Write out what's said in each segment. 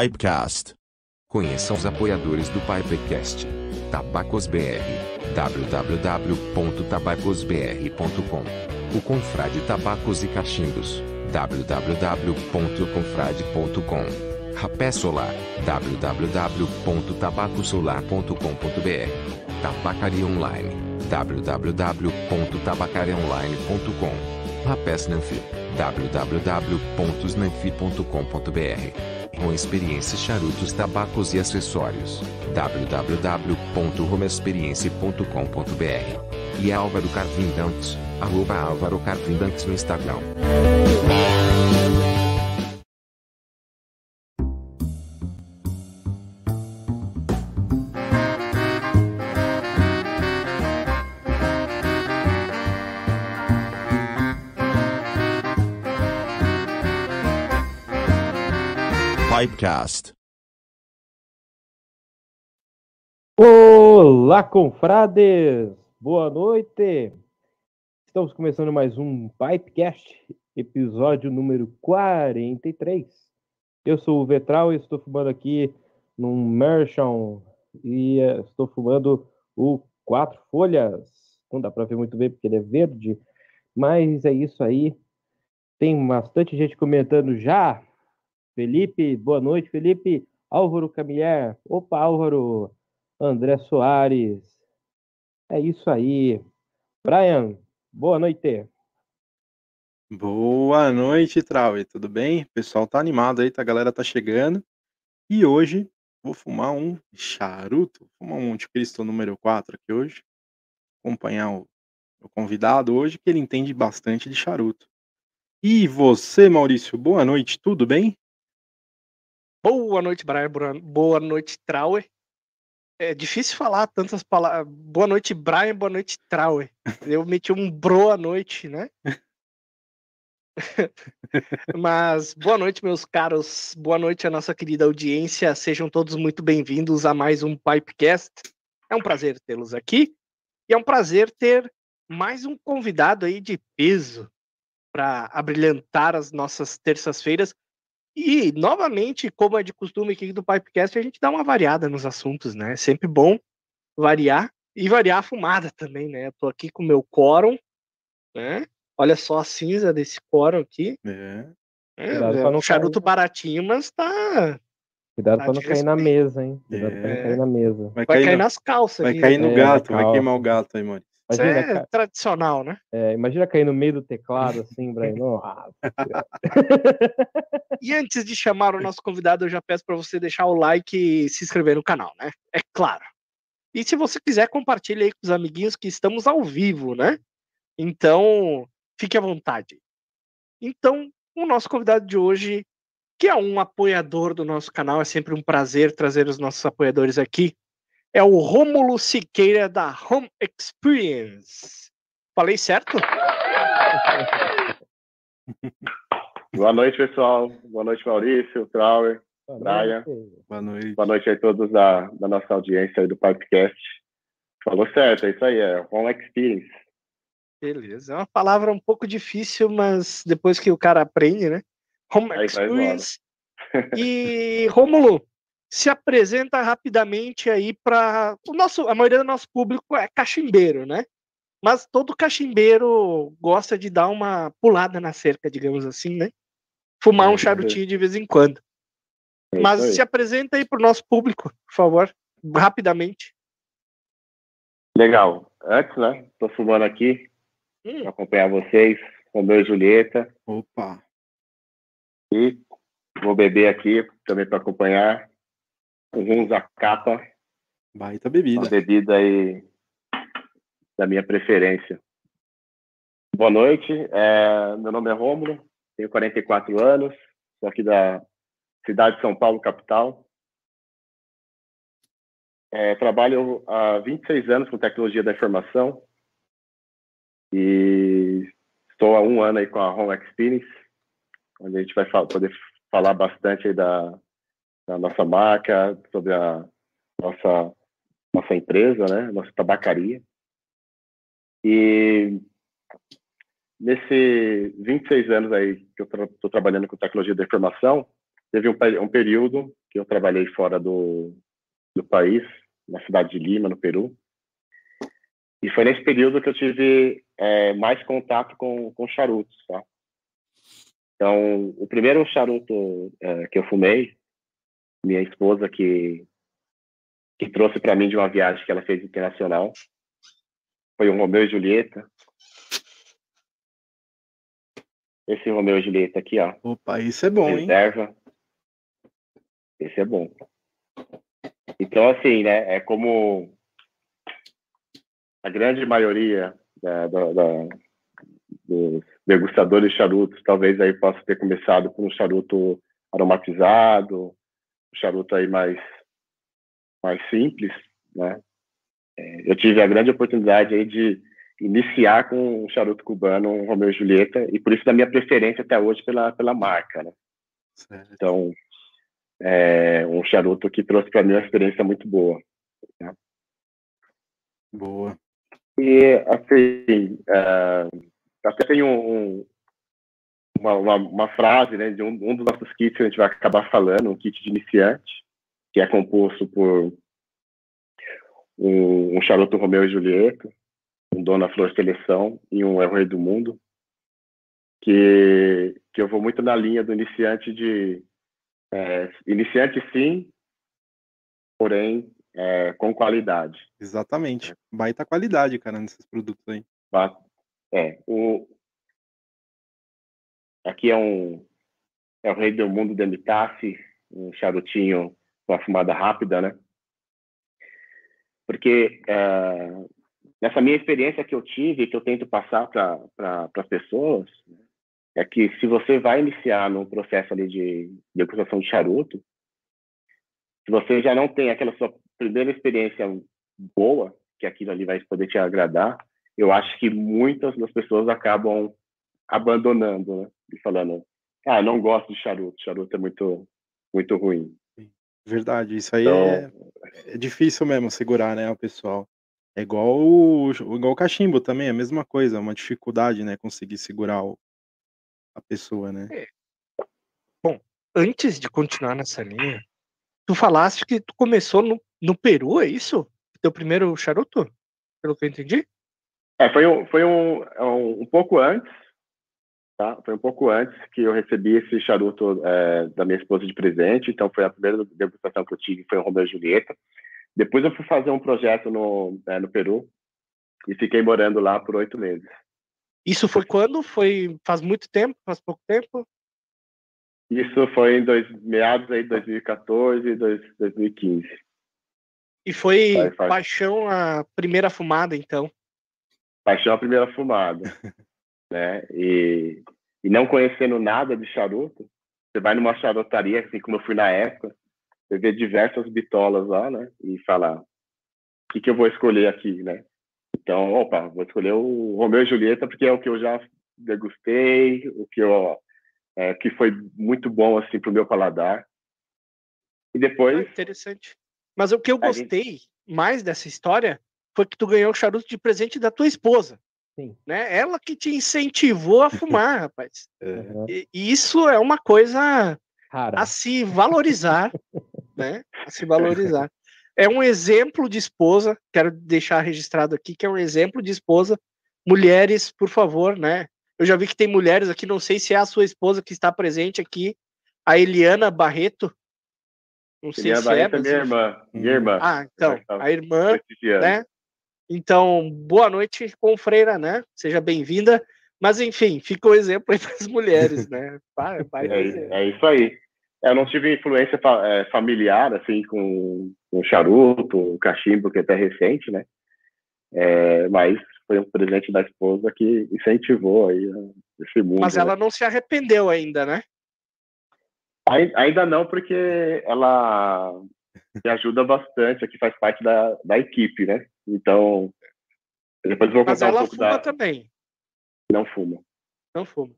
Pipecast. Conheça os apoiadores do Pipecast. Tabacos BR. www.tabacosbr.com O Confrade Tabacos e Cachimbos. www.confrade.com Rapé Solar. www.tabacosolar.com.br Tabacaria Online. www.tabacariaonline.com Rapés Nanfi. www.snanfi.com.br com experiência charutos, tabacos e acessórios. www.romexperience.com.br E Álvaro Carvindantes, arroba Álvaro Carvindantes no Instagram. Pipecast. Olá, confrades! Boa noite! Estamos começando mais um Pipecast, episódio número 43. Eu sou o Vetral e estou fumando aqui num Merchant e eh, estou fumando o Quatro Folhas. Não dá para ver muito bem porque ele é verde, mas é isso aí. Tem bastante gente comentando já. Felipe, boa noite, Felipe. Álvaro Camilher, opa, Álvaro. André Soares. É isso aí. Brian, boa noite. Boa noite, Trauer. Tudo bem? O pessoal tá animado aí, tá? a galera tá chegando. E hoje vou fumar um charuto, vou fumar um Anticristo número 4 aqui hoje. Acompanhar o, o convidado hoje, que ele entende bastante de charuto. E você, Maurício, boa noite, tudo bem? Boa noite, Brian. Boa- noite, Trauer. É difícil falar tantas palavras. Boa noite, Brian. Boa noite, Trauer. Eu meti um boa noite, né? Mas boa noite, meus caros. Boa noite à nossa querida audiência. Sejam todos muito bem-vindos a mais um Pipecast. É um prazer tê-los aqui e é um prazer ter mais um convidado aí de peso para abrilhantar as nossas terças-feiras. E, novamente, como é de costume aqui do Pipecast, a gente dá uma variada nos assuntos, né? É sempre bom variar e variar a fumada também, né? Eu tô aqui com o meu quórum, né? Olha só a cinza desse quórum aqui. É. É, Cuidado é pra um charuto cair. baratinho, mas tá. Cuidado Tá para não cair na mesa, hein? Cuidado para não É. cair na mesa. Vai, Vai cair, cair no, nas calças. vai cair né? no É, gato, vai queimar o gato aí, Maurício. Isso Imagina, é ca- tradicional, né? é, imagina cair no meio do teclado assim, Brian. Nossa. E antes de chamar o nosso convidado, eu já peço para você deixar o like e se inscrever no canal, né? É claro. E se você quiser, compartilhe aí com os amiguinhos que estamos ao vivo, né? Então, fique à vontade. Então, o nosso convidado de hoje, que é um apoiador do nosso canal, é sempre um prazer trazer os nossos apoiadores aqui, é o Rômulo Siqueira da Home Experience. Falei certo? Boa noite, pessoal. Boa noite, Maurício, Trauer. Brian. Boa noite. Boa noite a todos da, da nossa audiência aí do Podcast. Falou certo, é isso aí, é Home Experience. Beleza. É uma palavra um pouco difícil, mas depois que o cara aprende, né? Home Experience. E Rômulo, se apresenta rapidamente aí para o nosso, a maioria do nosso público é cachimbeiro, né? Mas todo cachimbeiro gosta de dar uma pulada na cerca, digamos assim, né? Fumar É, um charutinho de vez em quando. É Mas se apresenta aí para o nosso público, por favor, rapidamente. Legal. Antes, né? Tô fumando aqui Hum, para acompanhar vocês, Romeu e Julieta. Opa. E vou beber aqui também para acompanhar. Um Zacapa, Baita bebida. uma bebida aí da minha preferência. Boa noite, é, meu nome é Rômulo, tenho 44 anos, sou aqui da cidade de São Paulo, capital. É, trabalho há 26 anos com tecnologia da informação e estou há um ano aí com a Home Experience, onde a gente vai poder falar bastante aí da, da nossa marca, sobre a nossa, nossa empresa, né? Nossa tabacaria. E nesse 26 anos aí que eu estou trabalhando com tecnologia da informação, teve um, um período que eu trabalhei fora do, do país, na cidade de Lima, no Peru. E foi nesse período que eu tive é, mais contato com, com charutos, tá? Então, o primeiro charuto é, que eu fumei, minha esposa que, que trouxe para mim de uma viagem que ela fez internacional, foi um Romeu e Julieta. Esse Romeu e Julieta aqui, ó, Opa, isso é bom, hein? reserva. Esse é bom. Então, assim, né, é como a grande maioria da, da- da- dos degustadores de charutos, talvez aí possa ter começado por um charuto aromatizado, charuto aí mais, mais simples, né? É, Eu tive a grande oportunidade aí de iniciar com um charuto cubano, um Romeu e Julieta, e por isso da minha preferência até hoje pela, pela marca, né? Certo. Então, é um charuto que trouxe para mim uma experiência muito boa. Boa. E, assim, é, até tem um- uma, uma, uma frase né, de um, um dos nossos kits que a gente vai acabar falando, um kit de iniciante, que é composto por um, um charuto Romeu e Julieta, um Dona Flor Seleção e um É o Rei do Mundo, que, que eu vou muito na linha do iniciante de... é, iniciante, sim, porém, é, com qualidade. Exatamente. Baita qualidade, cara, nesses produtos aí. É, o... Aqui é um é o Rei do Mundo de Emitassi, um charutinho com a fumada rápida, né? Porque é, nessa minha experiência que eu tive, que eu tento passar para pra, as pessoas, é que se você vai iniciar no processo ali de degustação de charuto, se você já não tem aquela sua primeira experiência boa, que aquilo ali vai poder te agradar, eu acho que muitas das pessoas acabam abandonando, né? E falando, ah, não gosto de charuto, charuto é muito, muito ruim. Verdade, isso aí Então, é, é difícil mesmo segurar, né, o pessoal. É igual o, igual o cachimbo também, é a mesma coisa, é uma dificuldade, né, conseguir segurar o- a pessoa, né? Antes de continuar nessa linha, tu falaste que tu começou no, no Peru, é isso? Teu primeiro charuto? Pelo que eu entendi? é, foi um, foi um, um, um pouco antes, tá? Foi um pouco antes que eu recebi esse charuto é, da minha esposa de presente, então foi a primeira degustação que eu tive, foi o Romeu e Julieta. Depois eu fui fazer um projeto no, é, no Peru e fiquei morando lá por oito meses. Isso foi quando? Foi faz muito tempo? Faz pouco tempo? Isso foi em dois, meados aí de 2014 e dois- 2015. E foi paixão a primeira fumada, então. Paixão à primeira fumada, né? E, e não conhecendo nada de charuto, você vai numa charotaria, assim como eu fui na época, você vê diversas bitolas lá, né? E fala, o que, que eu vou escolher aqui, né? Então, opa, vou escolher o Romeu e Julieta porque é o que eu já degustei, o que eu é, que foi muito bom assim pro meu paladar. E Ah, depois, interessante. Mas o que eu A gente- gostei mais dessa história foi que tu ganhou o charuto de presente da tua esposa. Sim. Né? Ela que te incentivou a fumar, rapaz. Aham. E, e isso é uma coisa Rara. a se valorizar, né? A se valorizar. É um exemplo de esposa, quero deixar registrado aqui que é um exemplo de esposa. Mulheres, por favor, né? Eu já vi que tem mulheres aqui, não sei se é a sua esposa que está presente aqui, a Eliana Barreto. Não sei Eliana se é, Barreto é mas minha enfim. irmã, minha irmã. Ah, então, Tá. a irmã, né? Então, boa noite, confreira, né? Seja bem-vinda. Mas, enfim, fica o exemplo aí para as mulheres, né? Vai, vai É, é isso aí. Eu não tive influência fa- é, familiar, assim, com, com charuto, cachimbo, que é até recente, né? É, mas foi um presente da esposa que incentivou aí a- esse mundo. Mas né? ela não se arrependeu ainda, né? Ai- Ainda não, porque ela me ajuda bastante, aqui faz parte da, da equipe, né? Então, depois eu vou Mas contar um ela pouco fuma da... também. Não fuma. Não fuma.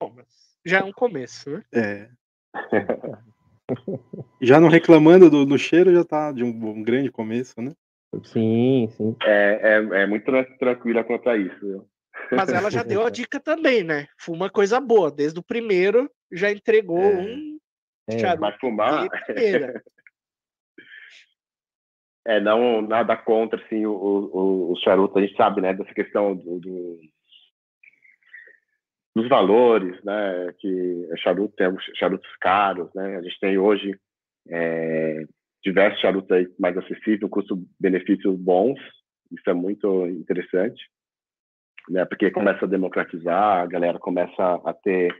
Bom, mas já é um começo, né? É. Já não reclamando do, do cheiro, já tá de um, um grande começo, né? Sim, sim. É, é, é muito tran- tranquila quanto a isso. viu? Mas ela já deu a dica também, né? Fuma coisa boa. Desde o primeiro já entregou É. um É. Charuto Mas fumar. é, não, nada contra, assim, o, o, o charuto, a gente sabe, né, dessa questão do, do- dos valores, né, que o charuto tem os charutos caros, né, a gente tem hoje é, diversos charutos aí mais acessíveis, custo-benefício bons, isso é muito interessante, né, porque começa a democratizar, a galera começa a ter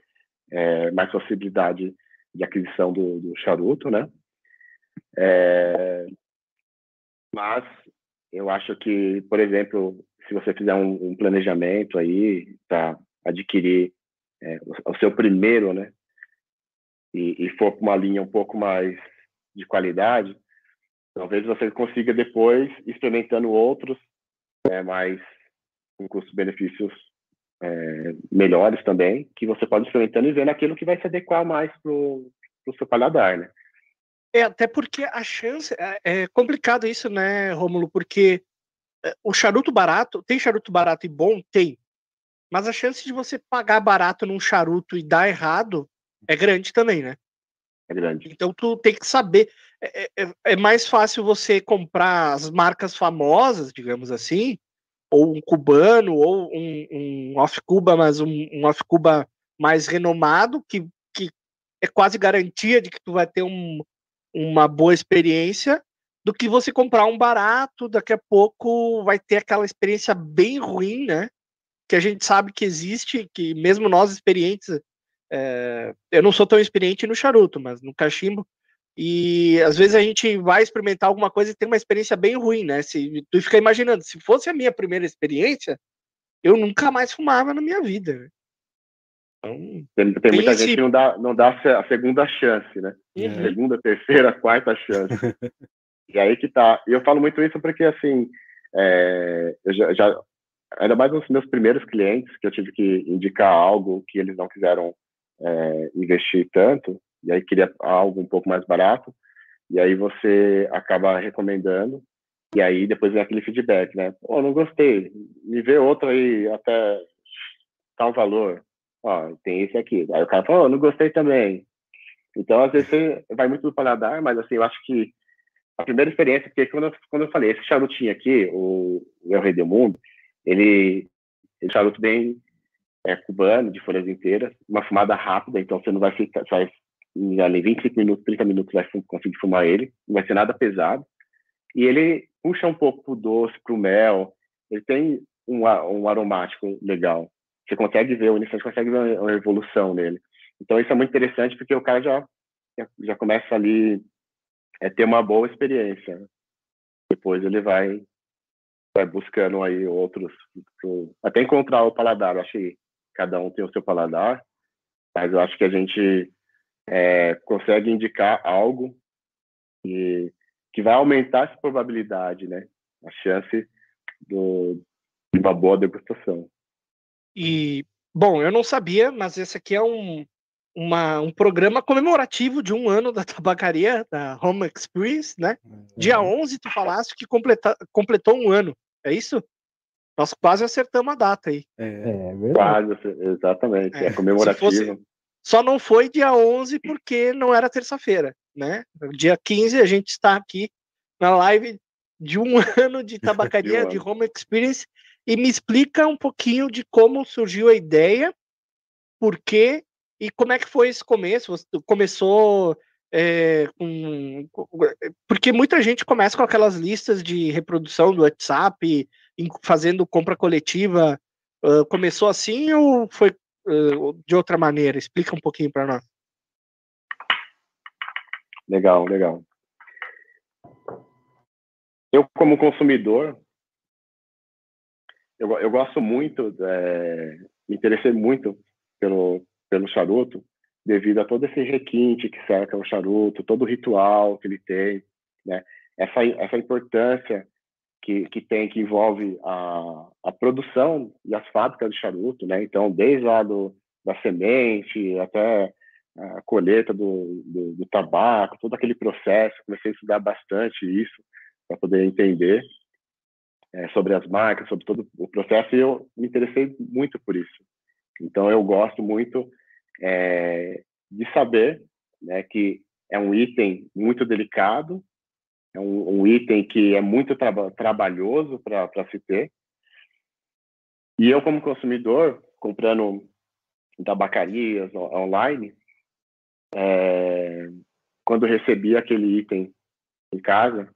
é, mais possibilidade de aquisição do, do charuto, né, é, mas eu acho que, por exemplo, se você fizer um, um planejamento aí para adquirir é, o, seu primeiro, né, e, e for para uma linha um pouco mais de qualidade, talvez você consiga depois experimentando outros, é, mais com custos-benefícios é, melhores também, que você pode experimentando e vendo aquilo que vai se adequar mais para o seu paladar, né? É, até porque a chance. É, é complicado isso, né, Rômulo? Porque é, o charuto barato. Tem charuto barato e bom? Tem. Mas a chance de você pagar barato num charuto e dar errado é grande também, né? É grande. Então tu tem que saber. É, é- é mais fácil você comprar as marcas famosas, digamos assim, ou um cubano, ou um, um off-cuba, mas um, um off-cuba mais renomado, que, que é quase garantia de que tu vai ter um, uma boa experiência, do que você comprar um barato, daqui a pouco vai ter aquela experiência bem ruim, né? Que a gente sabe que existe, que mesmo nós experientes é, eu não sou tão experiente no charuto, mas no cachimbo. E às vezes a gente vai experimentar alguma coisa e tem uma experiência bem ruim, né? Se tu fica imaginando, se fosse a minha primeira experiência, eu nunca mais fumava na minha vida. Então, Tem, tem muita esse- gente que não dá, não dá a segunda chance, né? É. Segunda, terceira, quarta chance. e aí que tá. E eu falo muito isso porque, assim, é, eu já, já, ainda mais nos meus primeiros clientes, que eu tive que indicar algo que eles não quiseram é, investir tanto, e aí queria algo um pouco mais barato, e aí você acaba recomendando, e aí depois vem aquele feedback, né? Pô, não gostei, me vê outro aí até tal valor. Ó, tem esse aqui. Aí o cara fala, oh, não gostei também. Então, às vezes, vai muito do paladar, mas assim, eu acho que a primeira experiência, porque quando eu, quando eu falei, esse charutinho aqui, o, El Rei do Mundo, ele, é um charuto bem é, cubano, de folhas inteiras, uma fumada rápida, então você não vai ficar, você vai, em 25 minutos, 30 minutos, vai conseguir fumar ele, não vai ser nada pesado. E ele puxa um pouco pro doce, pro mel, ele tem um, um aromático legal. Você consegue ver, o iniciante consegue ver uma- evolução nele. Então isso é muito interessante porque o cara já, já, começa ali a ter uma boa experiência. né? Depois ele vai, vai buscando aí outros, até encontrar o paladar. Eu acho que cada um tem o seu paladar, mas eu acho que a gente é, consegue indicar algo que, que vai aumentar essa probabilidade, né? A chance do, de uma boa degustação. E, bom, eu não sabia, mas esse aqui é um, uma- um programa comemorativo de um ano da tabacaria, da Home Experience, né? Dia 11, tu falaste que completa, completou um ano, é isso? Nós quase acertamos a data aí. É, É verdade. Quase, exatamente. É, É, comemorativo. fosse- Só não foi dia 11 porque não era terça-feira, né? Dia 15 a gente está aqui na live de um ano de tabacaria, De um de. Home Experience, e me explica um pouquinho de como surgiu a ideia, por quê e como é que foi esse começo. Você começou é, com. Porque muita gente começa com aquelas listas de reprodução do WhatsApp, fazendo compra coletiva. Ah, começou assim ou foi ah, de outra maneira? Explica um pouquinho para nós. Legal, legal. Eu, como consumidor, eu, eu gosto muito, é, me interessei muito pelo, pelo charuto, devido a todo esse requinte que cerca o charuto, todo o ritual que ele tem, né? Essa, essa importância que, que tem, que envolve a, a produção e as fábricas de charuto, né? Então, desde lá do, da semente até a colheita do, do, do tabaco, todo aquele processo. Comecei a estudar bastante isso para poder entender é, sobre as marcas, sobre todo o processo, e eu me interessei muito por isso. Então, eu gosto muito é, de saber né, que é um item muito delicado, é um, um item que é muito tra trabalhoso para se ter. E eu, como consumidor, comprando tabacarias online, é, quando recebi aquele item em casa,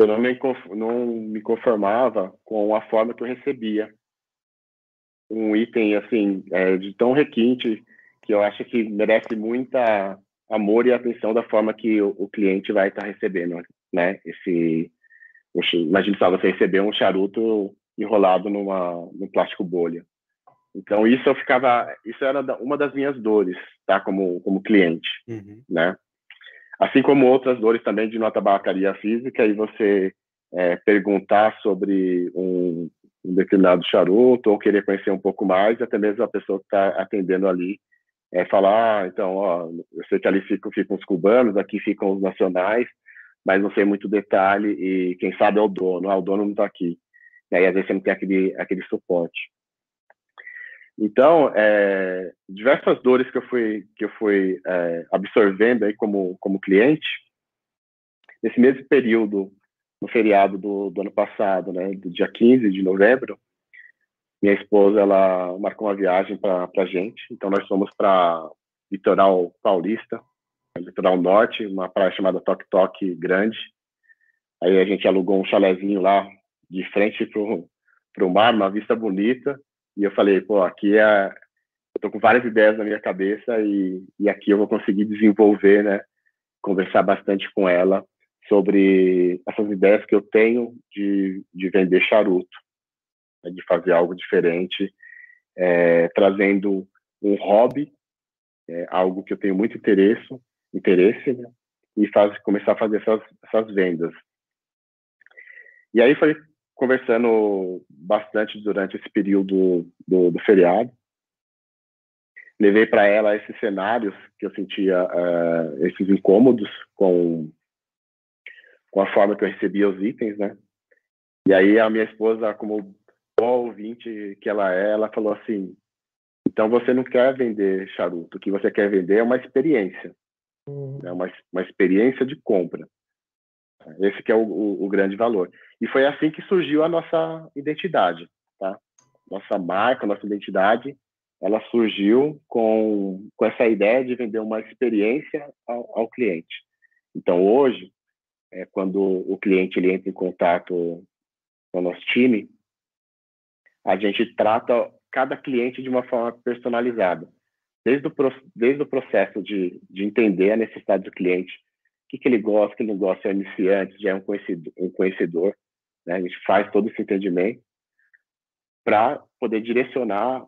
eu não me, não me conformava com a forma que eu recebia. Um item, assim, é, de tão requinte, que eu acho que merece muita amor e atenção da forma que o, o cliente vai estar tá recebendo, né? Esse, imagine só você receber um charuto enrolado numa, num plástico bolha. Então isso eu ficava, isso era uma das minhas dores, tá? Como como cliente, uhum. né? Assim como outras dores também de nota tabacaria física e você é, perguntar sobre um, um, determinado charuto ou querer conhecer um pouco mais, até mesmo a pessoa que está atendendo ali é, falar, ah, então, ó, eu sei que ali ficam, ficam os cubanos, aqui ficam os nacionais, mas não sei muito detalhe e quem sabe é o dono, ah, o dono não está aqui. E aí às vezes você não tem aquele, aquele suporte. Então, é, diversas dores que eu fui, que eu fui é, absorvendo aí como, como cliente, nesse mesmo período, no feriado do, do ano passado, né, do dia 15 de novembro, minha esposa, ela marcou uma viagem para a gente, então nós fomos para litoral paulista, litoral norte, uma praia chamada Toque Toque Grande, aí a gente alugou um chalezinho lá, de frente para o mar, uma vista bonita, e eu falei, pô, aqui é. Eu tô com várias ideias na minha cabeça e, e aqui eu vou conseguir desenvolver, né? Conversar bastante com ela sobre essas ideias que eu tenho de, de vender charuto, né, de fazer algo diferente, é, trazendo um hobby, é, algo que eu tenho muito interesse, interesse né, e faz, começar a fazer essas, essas vendas. E aí foi conversando bastante durante esse período do, do feriado. Levei para ela esses cenários que eu sentia, uh, esses incômodos com, com a forma que eu recebia os itens, né? E aí a minha esposa, como boa ouvinte que ela é, ela falou assim: então você não quer vender charuto, o que você quer vender é uma experiência, uhum. é uma, uma experiência de compra. Esse que é o, o, o, grande valor. E foi assim que surgiu a nossa identidade, tá? Nossa marca, nossa identidade, ela surgiu com, com essa ideia de vender uma experiência ao, ao cliente. Então, hoje, é, quando o cliente ele entra em contato com o nosso time, a gente trata cada cliente de uma forma personalizada. Desde o, desde o processo de, de entender a necessidade do cliente, que, que ele gosta, o que ele não gosta, é iniciante, já é um um conhecedor né? a gente faz todo esse entendimento para poder direcionar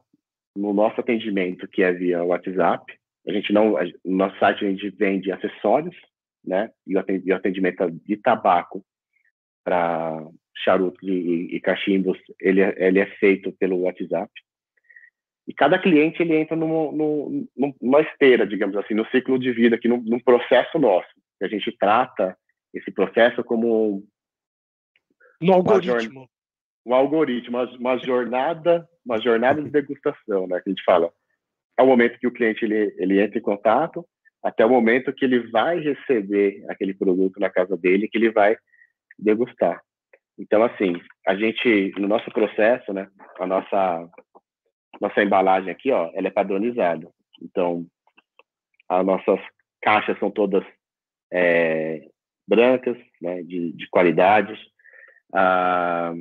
no nosso atendimento, que é via WhatsApp. A gente não, no nosso site a gente vende acessórios, né? E o atendimento de tabaco para charutos e, e, cachimbos, ele, é, ele é feito pelo WhatsApp. E cada cliente ele entra numa, numa esteira, digamos assim, no ciclo de vida, aqui num, num processo nosso a gente trata esse processo como no algoritmo. Um algoritmo, uma, uma, jornada, uma jornada de degustação, né? Que a gente fala. É o momento que o cliente ele, ele entra em contato, até o momento que ele vai receber aquele produto na casa dele, que ele vai degustar. Então, assim, a gente, no nosso processo, né, a nossa, nossa embalagem aqui, ó, ela é padronizada. Então, as nossas caixas são todas é, brancas, né, de, de qualidades. Ah,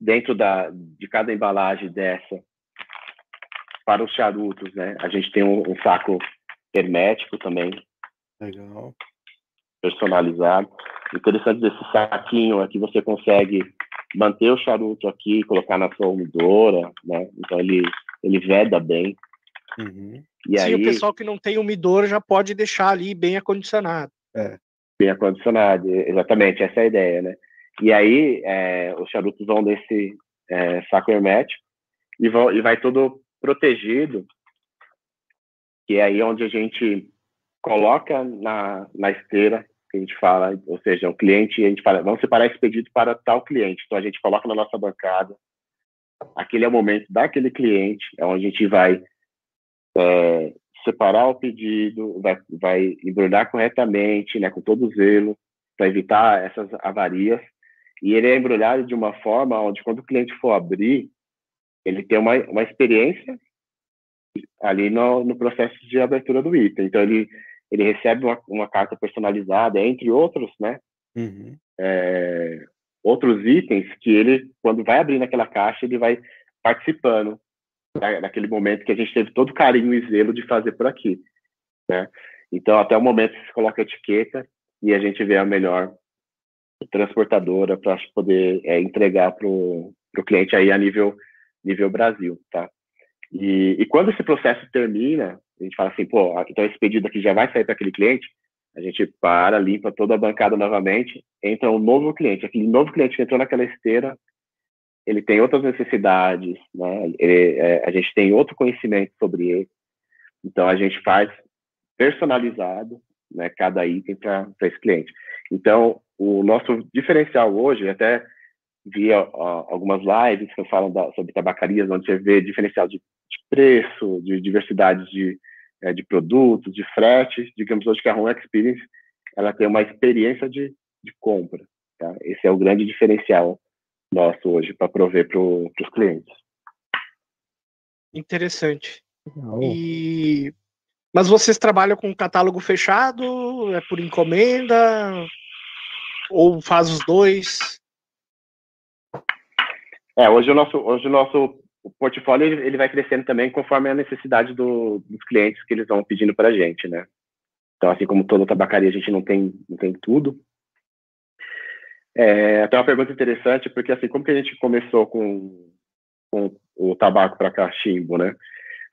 dentro da, de cada embalagem dessa, para os charutos, né, a gente tem um, um saco hermético também. Legal. Personalizado. Interessante desse saquinho é que você consegue manter o charuto aqui, colocar na sua umidora, né? Então ele, ele veda bem. Uhum. E Sim, aí, o pessoal que não tem umidor já pode deixar ali bem acondicionado. É. Bem acondicionado, exatamente, essa é a ideia, né? E aí é, os charutos vão desse é, saco hermético e, vão, e vai todo protegido, que é aí onde a gente coloca na, na esteira, que a gente fala, ou seja, o cliente, a gente fala, vamos separar esse pedido para tal cliente. Então a gente coloca na nossa bancada, aquele é o momento daquele cliente, é onde a gente vai é, separar o pedido, vai, vai embrulhar corretamente, né, com todo zelo, para evitar essas avarias. E ele é embrulhado de uma forma onde, quando o cliente for abrir, ele tem uma, uma experiência ali no, no processo de abertura do item. Então, ele, ele recebe uma, uma carta personalizada, entre outros, né? Uhum. É, outros itens que ele, quando vai abrindo aquela caixa, ele vai participando da, daquele momento que a gente teve todo carinho e zelo de fazer por aqui, né? Então, até o momento que se coloca a etiqueta e a gente vê a melhor transportadora para poder é, entregar para o cliente aí a nível, nível Brasil, tá? E, e quando esse processo termina, a gente fala assim, pô, então esse pedido aqui já vai sair para aquele cliente, a gente para, limpa toda a bancada novamente, entra um novo cliente. Aquele novo cliente que entrou naquela esteira, ele tem outras necessidades, né? Ele, é, a gente tem outro conhecimento sobre ele. Então, a gente faz personalizado né, cada item para esse cliente. Então, o nosso diferencial hoje, até via algumas lives que falam da, sobre tabacarias, onde você vê diferencial de, de preço, de diversidade de, é, de produtos, de frete. Digamos hoje que a Home Experience ela tem uma experiência de, de compra. Tá? Esse é o grande diferencial nosso hoje para prover para os clientes. Interessante. E mas vocês trabalham com catálogo fechado? É por encomenda? Ou faz os dois? É, hoje o nosso, hoje o nosso portfólio ele vai crescendo também conforme a necessidade do, dos clientes que eles vão pedindo para a gente, né? Então, assim como toda tabacaria, a gente não tem, não tem tudo. É, até uma pergunta interessante, porque assim, como que a gente começou com, com o tabaco para cachimbo, né?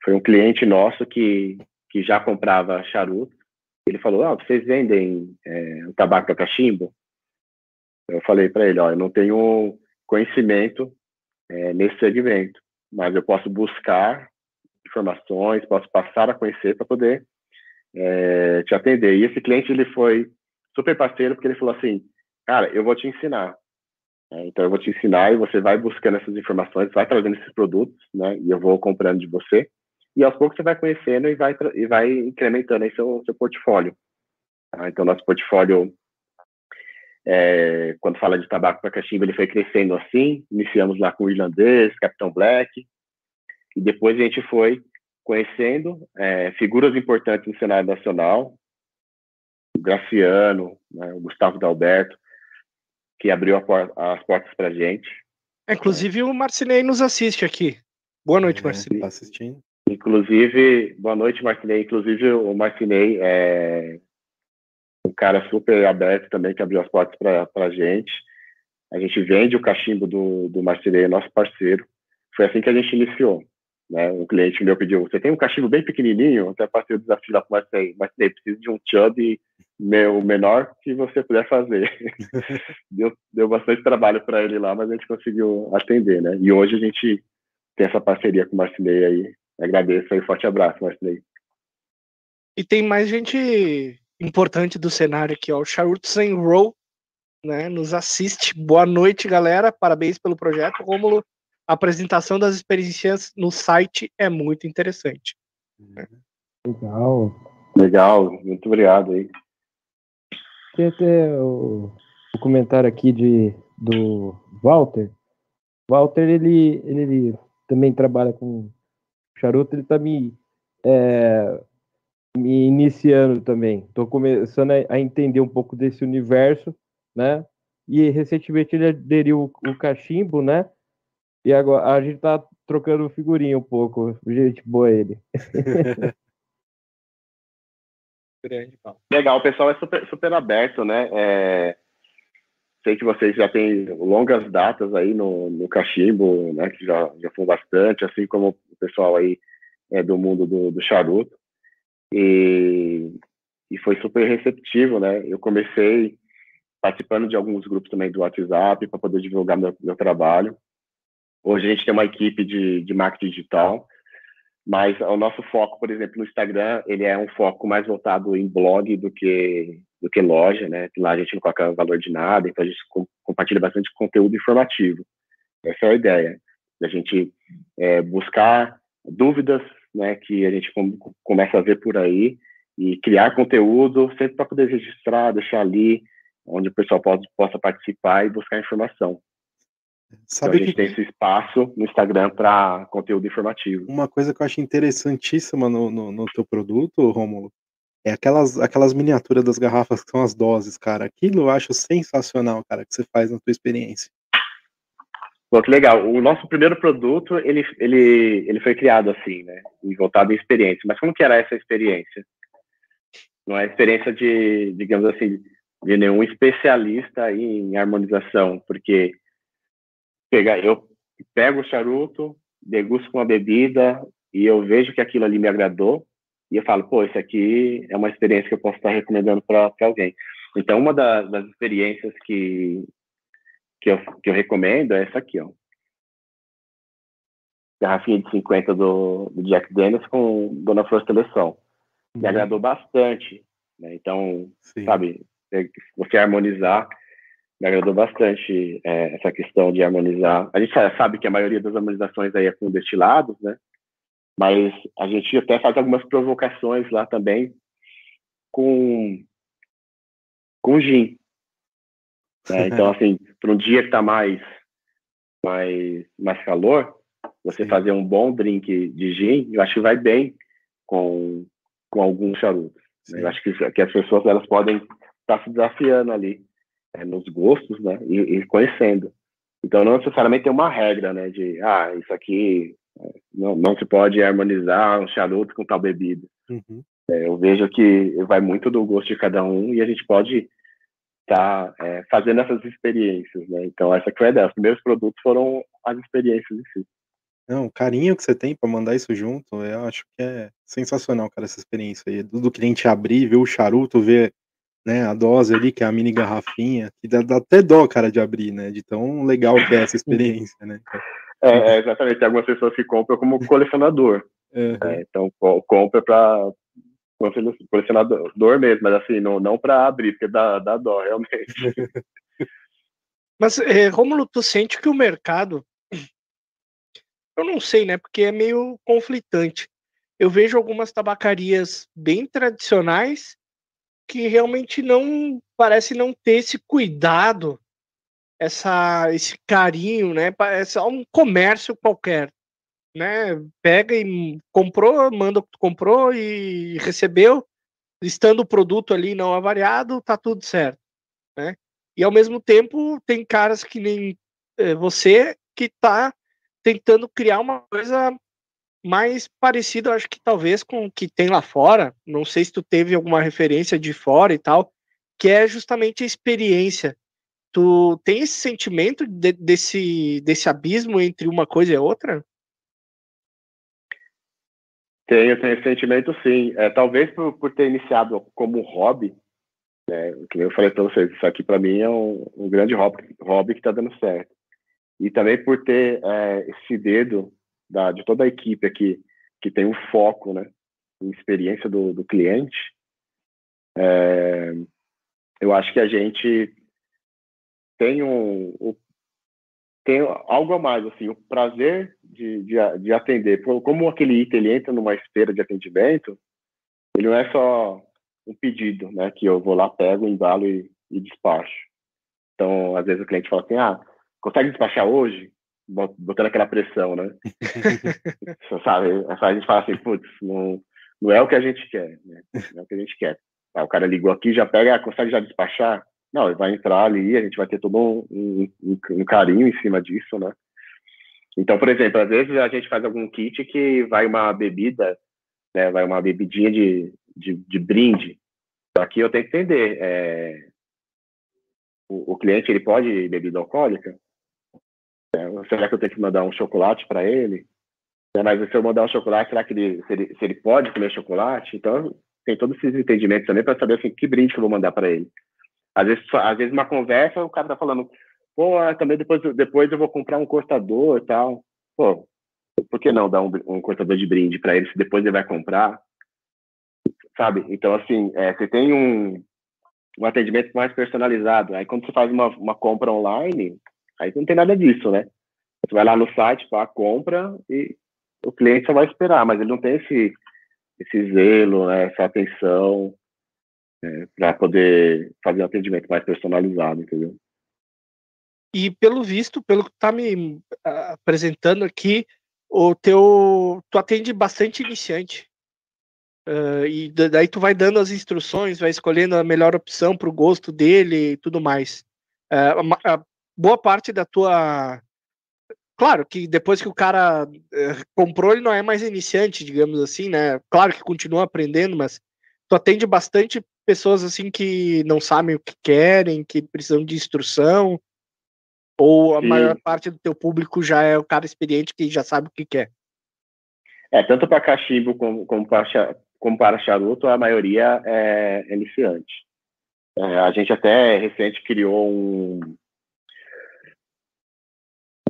Foi um cliente nosso que, que já comprava charuto. Ele falou, ah, vocês vendem é, o tabaco para cachimbo? Eu falei para ele, ó, eu não tenho conhecimento é, nesse segmento mas eu posso buscar informações, posso passar a conhecer para poder é, te atender. E esse cliente ele foi super parceiro porque ele falou assim, cara, eu vou te ensinar. É, então eu vou te ensinar e você vai buscando essas informações, vai trazendo esses produtos, né? E eu vou comprando de você. E aos poucos você vai conhecendo e vai e vai incrementando aí seu seu portfólio. Tá? Então nosso portfólio é, quando fala de tabaco para cachimbo, ele foi crescendo assim. Iniciamos lá com o irlandês, Capitão Black, e depois a gente foi conhecendo é, figuras importantes no cenário nacional, o Graciano, né, o Gustavo Dalberto, que abriu por as portas para a gente. É, inclusive o Marcinei nos assiste aqui. Boa noite, é, Marcinei. Tá assistindo? Inclusive, boa noite, Marcinei. Inclusive, o Marcinei é, um cara super aberto também, que abriu as portas para a gente. A gente vende o cachimbo do, do Marcirei, nosso parceiro. Foi assim que a gente iniciou. Né? Um cliente meu pediu, você tem um cachimbo bem pequenininho? Até passei o desafio lá para o. Marcirei, preciso de um chub meu menor que você puder fazer. deu, deu bastante trabalho para ele lá, mas a gente conseguiu atender, né? E hoje a gente tem essa parceria com o Marcinei aí. Agradeço aí, forte abraço, Marcinei. E tem mais gente importante do cenário aqui, ó. O Charutos and Roll, né, nos assiste. Boa noite, galera. Parabéns pelo projeto. Rômulo, a apresentação das experiências no site é muito interessante. Legal. Legal, muito obrigado aí. Tem até o, o comentário aqui de, do Walter. Walter, ele, ele também trabalha com charuto, ele tá me é, me iniciando também. Estou começando a, entender um pouco desse universo, né? E recentemente ele aderiu o, cachimbo, né? E agora a gente está trocando figurinha um pouco. Gente boa ele. Grande, Legal, o pessoal é super, super aberto, né? É... Sei que vocês já têm longas datas aí no, no cachimbo, né? Que já, já foi bastante, assim como o pessoal aí é, do mundo do, do charuto e, e foi super receptivo, né? Eu comecei participando de alguns grupos também do WhatsApp para poder divulgar meu, meu, trabalho. Hoje a gente tem uma equipe de, de marketing digital, mas o nosso foco, por exemplo, no Instagram, ele é um foco mais voltado em blog do que do que loja, né? Lá a gente não coloca valor de nada, então a gente com, compartilha bastante conteúdo informativo. Essa é a ideia, da gente é, buscar dúvidas né, que a gente com, começa a ver por aí, e criar conteúdo sempre para poder registrar, deixar ali, onde o pessoal pode, possa participar e buscar informação. Sabe então, a gente que... tem esse espaço no Instagram para conteúdo informativo. Uma coisa que eu acho interessantíssima no, no, no teu produto, Romulo, é aquelas, aquelas miniaturas das garrafas que são as doses, cara. Aquilo eu acho sensacional, cara, que você faz na tua experiência. Pô, que legal. O nosso primeiro produto, ele, ele, ele foi criado assim, né? Voltado em experiência. Mas como que era essa experiência? Não é experiência de, digamos assim, de nenhum especialista em harmonização, porque pegar, eu pego o charuto, degusto com a bebida e eu vejo que aquilo ali me agradou e eu falo, pô, isso aqui é uma experiência que eu posso estar recomendando para alguém. Então, uma das experiências que, que, eu, que eu recomendo é essa aqui, ó. Garrafinha de 50 do, do Jack Daniels com Dona Flor Seleção. Me uhum. agradou bastante. Né? Então, Sim. sabe, você harmonizar me agradou bastante é, essa questão de harmonizar. A gente sabe que a maioria das harmonizações aí é com destilados, né? Mas a gente até faz algumas provocações lá também com com gin. Né? Então, assim, para um dia que está mais, mais, mais calor, você Sim. fazer um bom drink de gin, eu acho que vai bem com, com alguns charutos. Né? Eu acho que, que as pessoas elas podem estar tá se desafiando ali é, nos gostos, né? E, e, conhecendo. Então, não necessariamente tem uma regra, né? De, ah, isso aqui é, não, não se pode harmonizar um charuto com tal bebida. Uhum. É, eu vejo que vai muito do gosto de cada um e a gente pode tá, é, fazendo essas experiências, né? Então, essa que foi a ideia. Os primeiros produtos foram as experiências em si. Não, o carinho que você tem para mandar isso junto, eu acho que é sensacional, cara, essa experiência aí. Do, do cliente abrir, ver o charuto, ver né, a dose ali, que é a mini garrafinha, que dá, dá, até dó, cara, de abrir, né, de tão legal que é essa experiência, né. É, é exatamente, tem algumas pessoas que compram como colecionador, uhum. é, então compra para colecionador mesmo, mas assim, não, não para abrir, porque dá, dá dó, realmente. Mas, é, Romulo, tu sente que o mercado, eu não sei, né, porque é meio conflitante. Eu vejo algumas tabacarias bem tradicionais que realmente não parece não ter esse cuidado, essa, esse carinho, né? Parece um comércio qualquer, né? Pega e comprou, manda comprou e recebeu, estando o produto ali não avariado, tá tudo certo, né? E ao mesmo tempo tem caras que nem é, você que tá tentando criar uma coisa mais parecido, acho que talvez com o que tem lá fora. Não sei se tu teve alguma referência de fora e tal, que é justamente a experiência. Tu tem esse sentimento de, desse, desse abismo entre uma coisa e outra? Tenho, tenho esse sentimento sim. É, talvez por, por ter iniciado como hobby, né, que eu falei para vocês, isso aqui para mim é um, um, grande hobby, hobby que está dando certo. E também por ter é, esse dedo da, de toda a equipe aqui que tem um foco né, em experiência do, do cliente, é, eu acho que a gente tem, um, um, tem algo a mais, assim, o prazer de, de, de, atender. Como aquele item ele entra numa esteira de atendimento, ele não é só um pedido, né, que eu vou lá, pego, embalo e, e despacho. Então, às vezes o cliente fala assim, ah, consegue despachar hoje? botando aquela pressão, né? Sabe? A gente fala assim, putz, não, não é o que a gente quer, né? Não é o que a gente quer. O cara ligou aqui, já pega, ah, consegue já despachar? Não, ele vai entrar ali, a gente vai ter todo um, um, um, carinho em cima disso, né? Então, por exemplo, às vezes a gente faz algum kit que vai uma bebida, né? Vai uma bebidinha de, de, de brinde. Aqui eu tenho que entender, é, o, o cliente ele pode bebida alcoólica? É, será que eu tenho que mandar um chocolate para ele? É, mas se eu mandar um chocolate, será que ele se, ele, se ele pode comer chocolate? Então, tem todos esses entendimentos também para saber assim, que brinde que eu vou mandar para ele. Às vezes, às vezes, uma conversa, o cara tá falando, pô, ah, também depois, depois eu vou comprar um cortador e tal. Pô, por que não dar um, um cortador de brinde para ele se depois ele vai comprar? Sabe? Então, assim, é, você tem um, um atendimento mais personalizado. Aí, quando você faz uma, uma compra online, Aí não tem nada disso, né? Você vai lá no site, pá, compra e o cliente só vai esperar, mas ele não tem esse, esse zelo, né, essa atenção é, para poder fazer um atendimento mais personalizado, entendeu? E pelo visto, pelo que tá me apresentando aqui, o teu tu atende bastante iniciante. Uh, e daí tu vai dando as instruções, vai escolhendo a melhor opção para o gosto dele e tudo mais. Uh, a, boa parte da tua. Claro que depois que o cara uh, comprou, ele não é mais iniciante, digamos assim, né? Claro que continua aprendendo, mas tu atende bastante pessoas assim que não sabem o que querem, que precisam de instrução, ou a Sim. maior parte do teu público já é o cara experiente que já sabe o que quer? É, tanto para cachimbo como, como para como para charuto, a maioria é iniciante. É, a gente até recente criou um,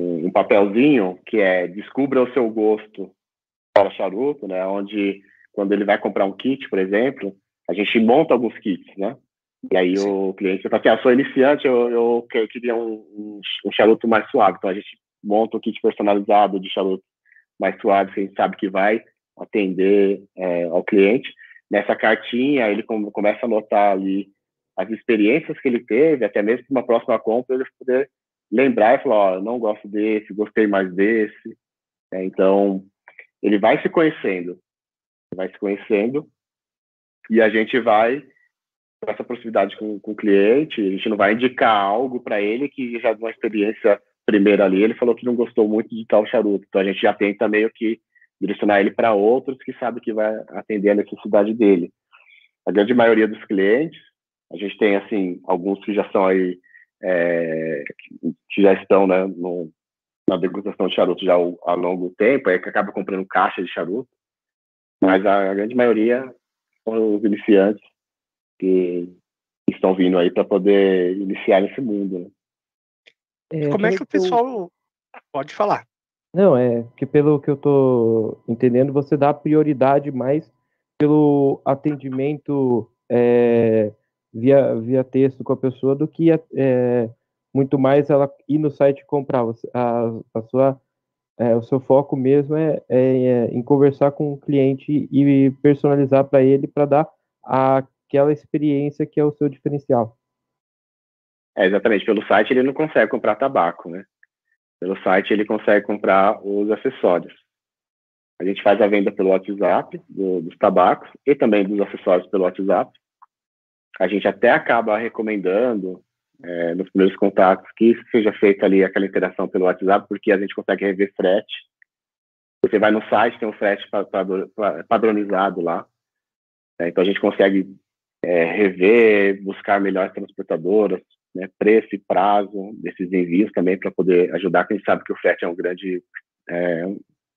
um papelzinho que é descubra o seu gosto para charuto, né? Onde quando ele vai comprar um kit, por exemplo, a gente monta alguns kits, né? E aí Sim. o cliente fala assim, ah, sou iniciante, eu, eu, eu queria um, um, um, charuto mais suave. Então a gente monta um kit personalizado de charuto mais suave, que a gente sabe que vai atender é, ao cliente. Nessa cartinha, ele começa a anotar ali as experiências que ele teve, até mesmo para uma próxima compra, ele poder lembrar e falar, ó, oh, não gosto desse, gostei mais desse. É, então, ele vai se conhecendo, vai se conhecendo e a gente vai com essa proximidade com, com o cliente, a gente não vai indicar algo para ele que já de uma experiência primeira ali, ele falou que não gostou muito de tal charuto, então a gente já tenta meio que direcionar ele para outros que sabe que vai atender a necessidade dele. A grande maioria dos clientes, a gente tem assim alguns que já são aí é, que já estão né, no, na degustação de charuto já há longo tempo, aí que acaba comprando caixa de charuto, mas a, a grande maioria são os iniciantes que estão vindo aí para poder iniciar nesse mundo. Né? É, Como é que o pessoal pode falar? Não, é que pelo que eu tô entendendo, você dá prioridade mais pelo atendimento é, via, via texto com a pessoa do que é, muito mais ela ir no site comprar. A, a sua, é, o seu foco mesmo é, é, é, em conversar com o cliente e personalizar para ele para dar aquela experiência que é o seu diferencial. É, exatamente. Pelo site ele não consegue comprar tabaco, né? Pelo site ele consegue comprar os acessórios. A gente faz a venda pelo WhatsApp do, dos tabacos e também dos acessórios pelo WhatsApp. A gente até acaba recomendando é, nos primeiros contatos que seja feita ali aquela interação pelo WhatsApp, porque a gente consegue rever frete. Você vai no site, tem um frete padronizado lá. É, então a gente consegue é, rever, buscar melhores transportadoras, né, preço e prazo desses envios também para poder ajudar, gente sabe que o frete é um grande, é,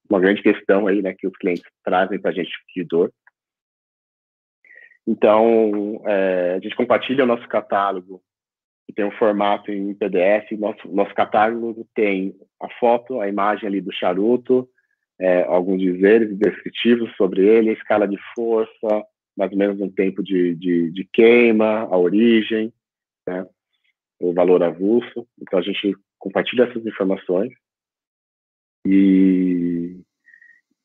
uma grande questão aí, né, que os clientes trazem para a gente de dor. Então, é, a gente compartilha o nosso catálogo, que tem um formato em PDF. Nosso, nosso catálogo tem a foto, a imagem ali do charuto, é, alguns dizeres descritivos sobre ele, a escala de força, mais ou menos um tempo de, de, de queima, a origem, né? o valor avulso. Então a gente compartilha essas informações e,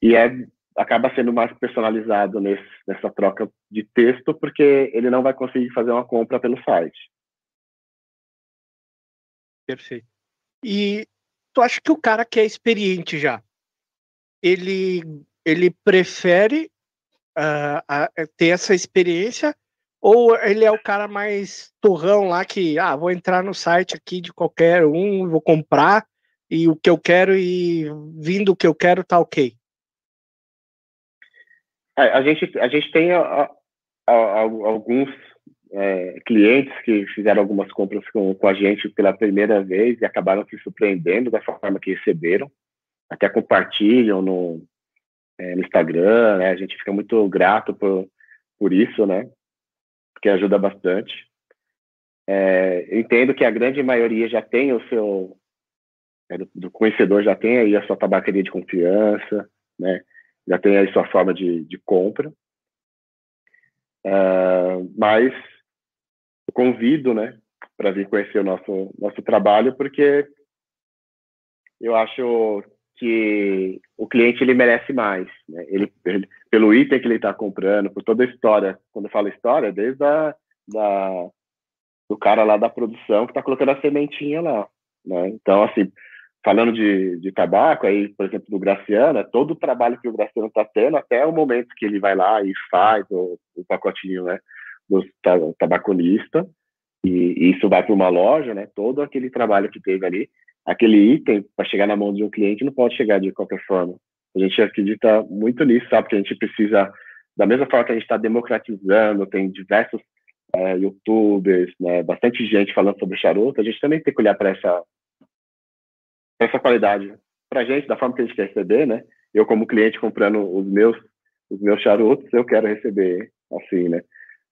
e é, acaba sendo mais personalizado nesse, nessa troca de texto, porque ele não vai conseguir fazer uma compra pelo site. Perfeito. E tu acha que o cara que é experiente já, ele, ele prefere uh, ter essa experiência ou ele é o cara mais torrão lá que, ah, vou entrar no site aqui de qualquer um, vou comprar e o que eu quero e vindo o que eu quero tá ok? É, a, gente, a gente tem a, a, a, alguns é, clientes que fizeram algumas compras com, com a gente pela primeira vez e acabaram se surpreendendo da forma que receberam, até compartilham no, é, no Instagram, né? A gente fica muito grato por, por isso, né? Porque ajuda bastante. É, entendo que a grande maioria já tem o seu é, do, do, conhecedor já tem aí a sua tabacaria de confiança, né? Já tem aí sua forma de, de compra. Uh, mas convido, né, para vir conhecer o nosso nosso trabalho, porque eu acho que o cliente ele merece mais, né? ele, ele, pelo item que ele está comprando, por toda a história. Quando eu falo história, desde a, da, do cara lá da produção que está colocando a sementinha lá, né? Então, assim, falando de, de tabaco, aí, por exemplo, do Graciano, todo o trabalho que o Graciano está tendo até o momento que ele vai lá e faz o, o pacotinho, né, do tabaconista, e, e isso vai para uma loja, né, todo aquele trabalho que teve ali, aquele item, para chegar na mão de um cliente, não pode chegar de qualquer forma. A gente acredita muito nisso, sabe? Que a gente precisa, da mesma forma que a gente está democratizando, tem diversos é, youtubers, né, bastante gente falando sobre charuto, a gente também tem que olhar para essa, essa qualidade. Para a gente, da forma que a gente quer receber, né? Eu, como cliente, comprando os meus, os meus charutos, eu quero receber assim, né?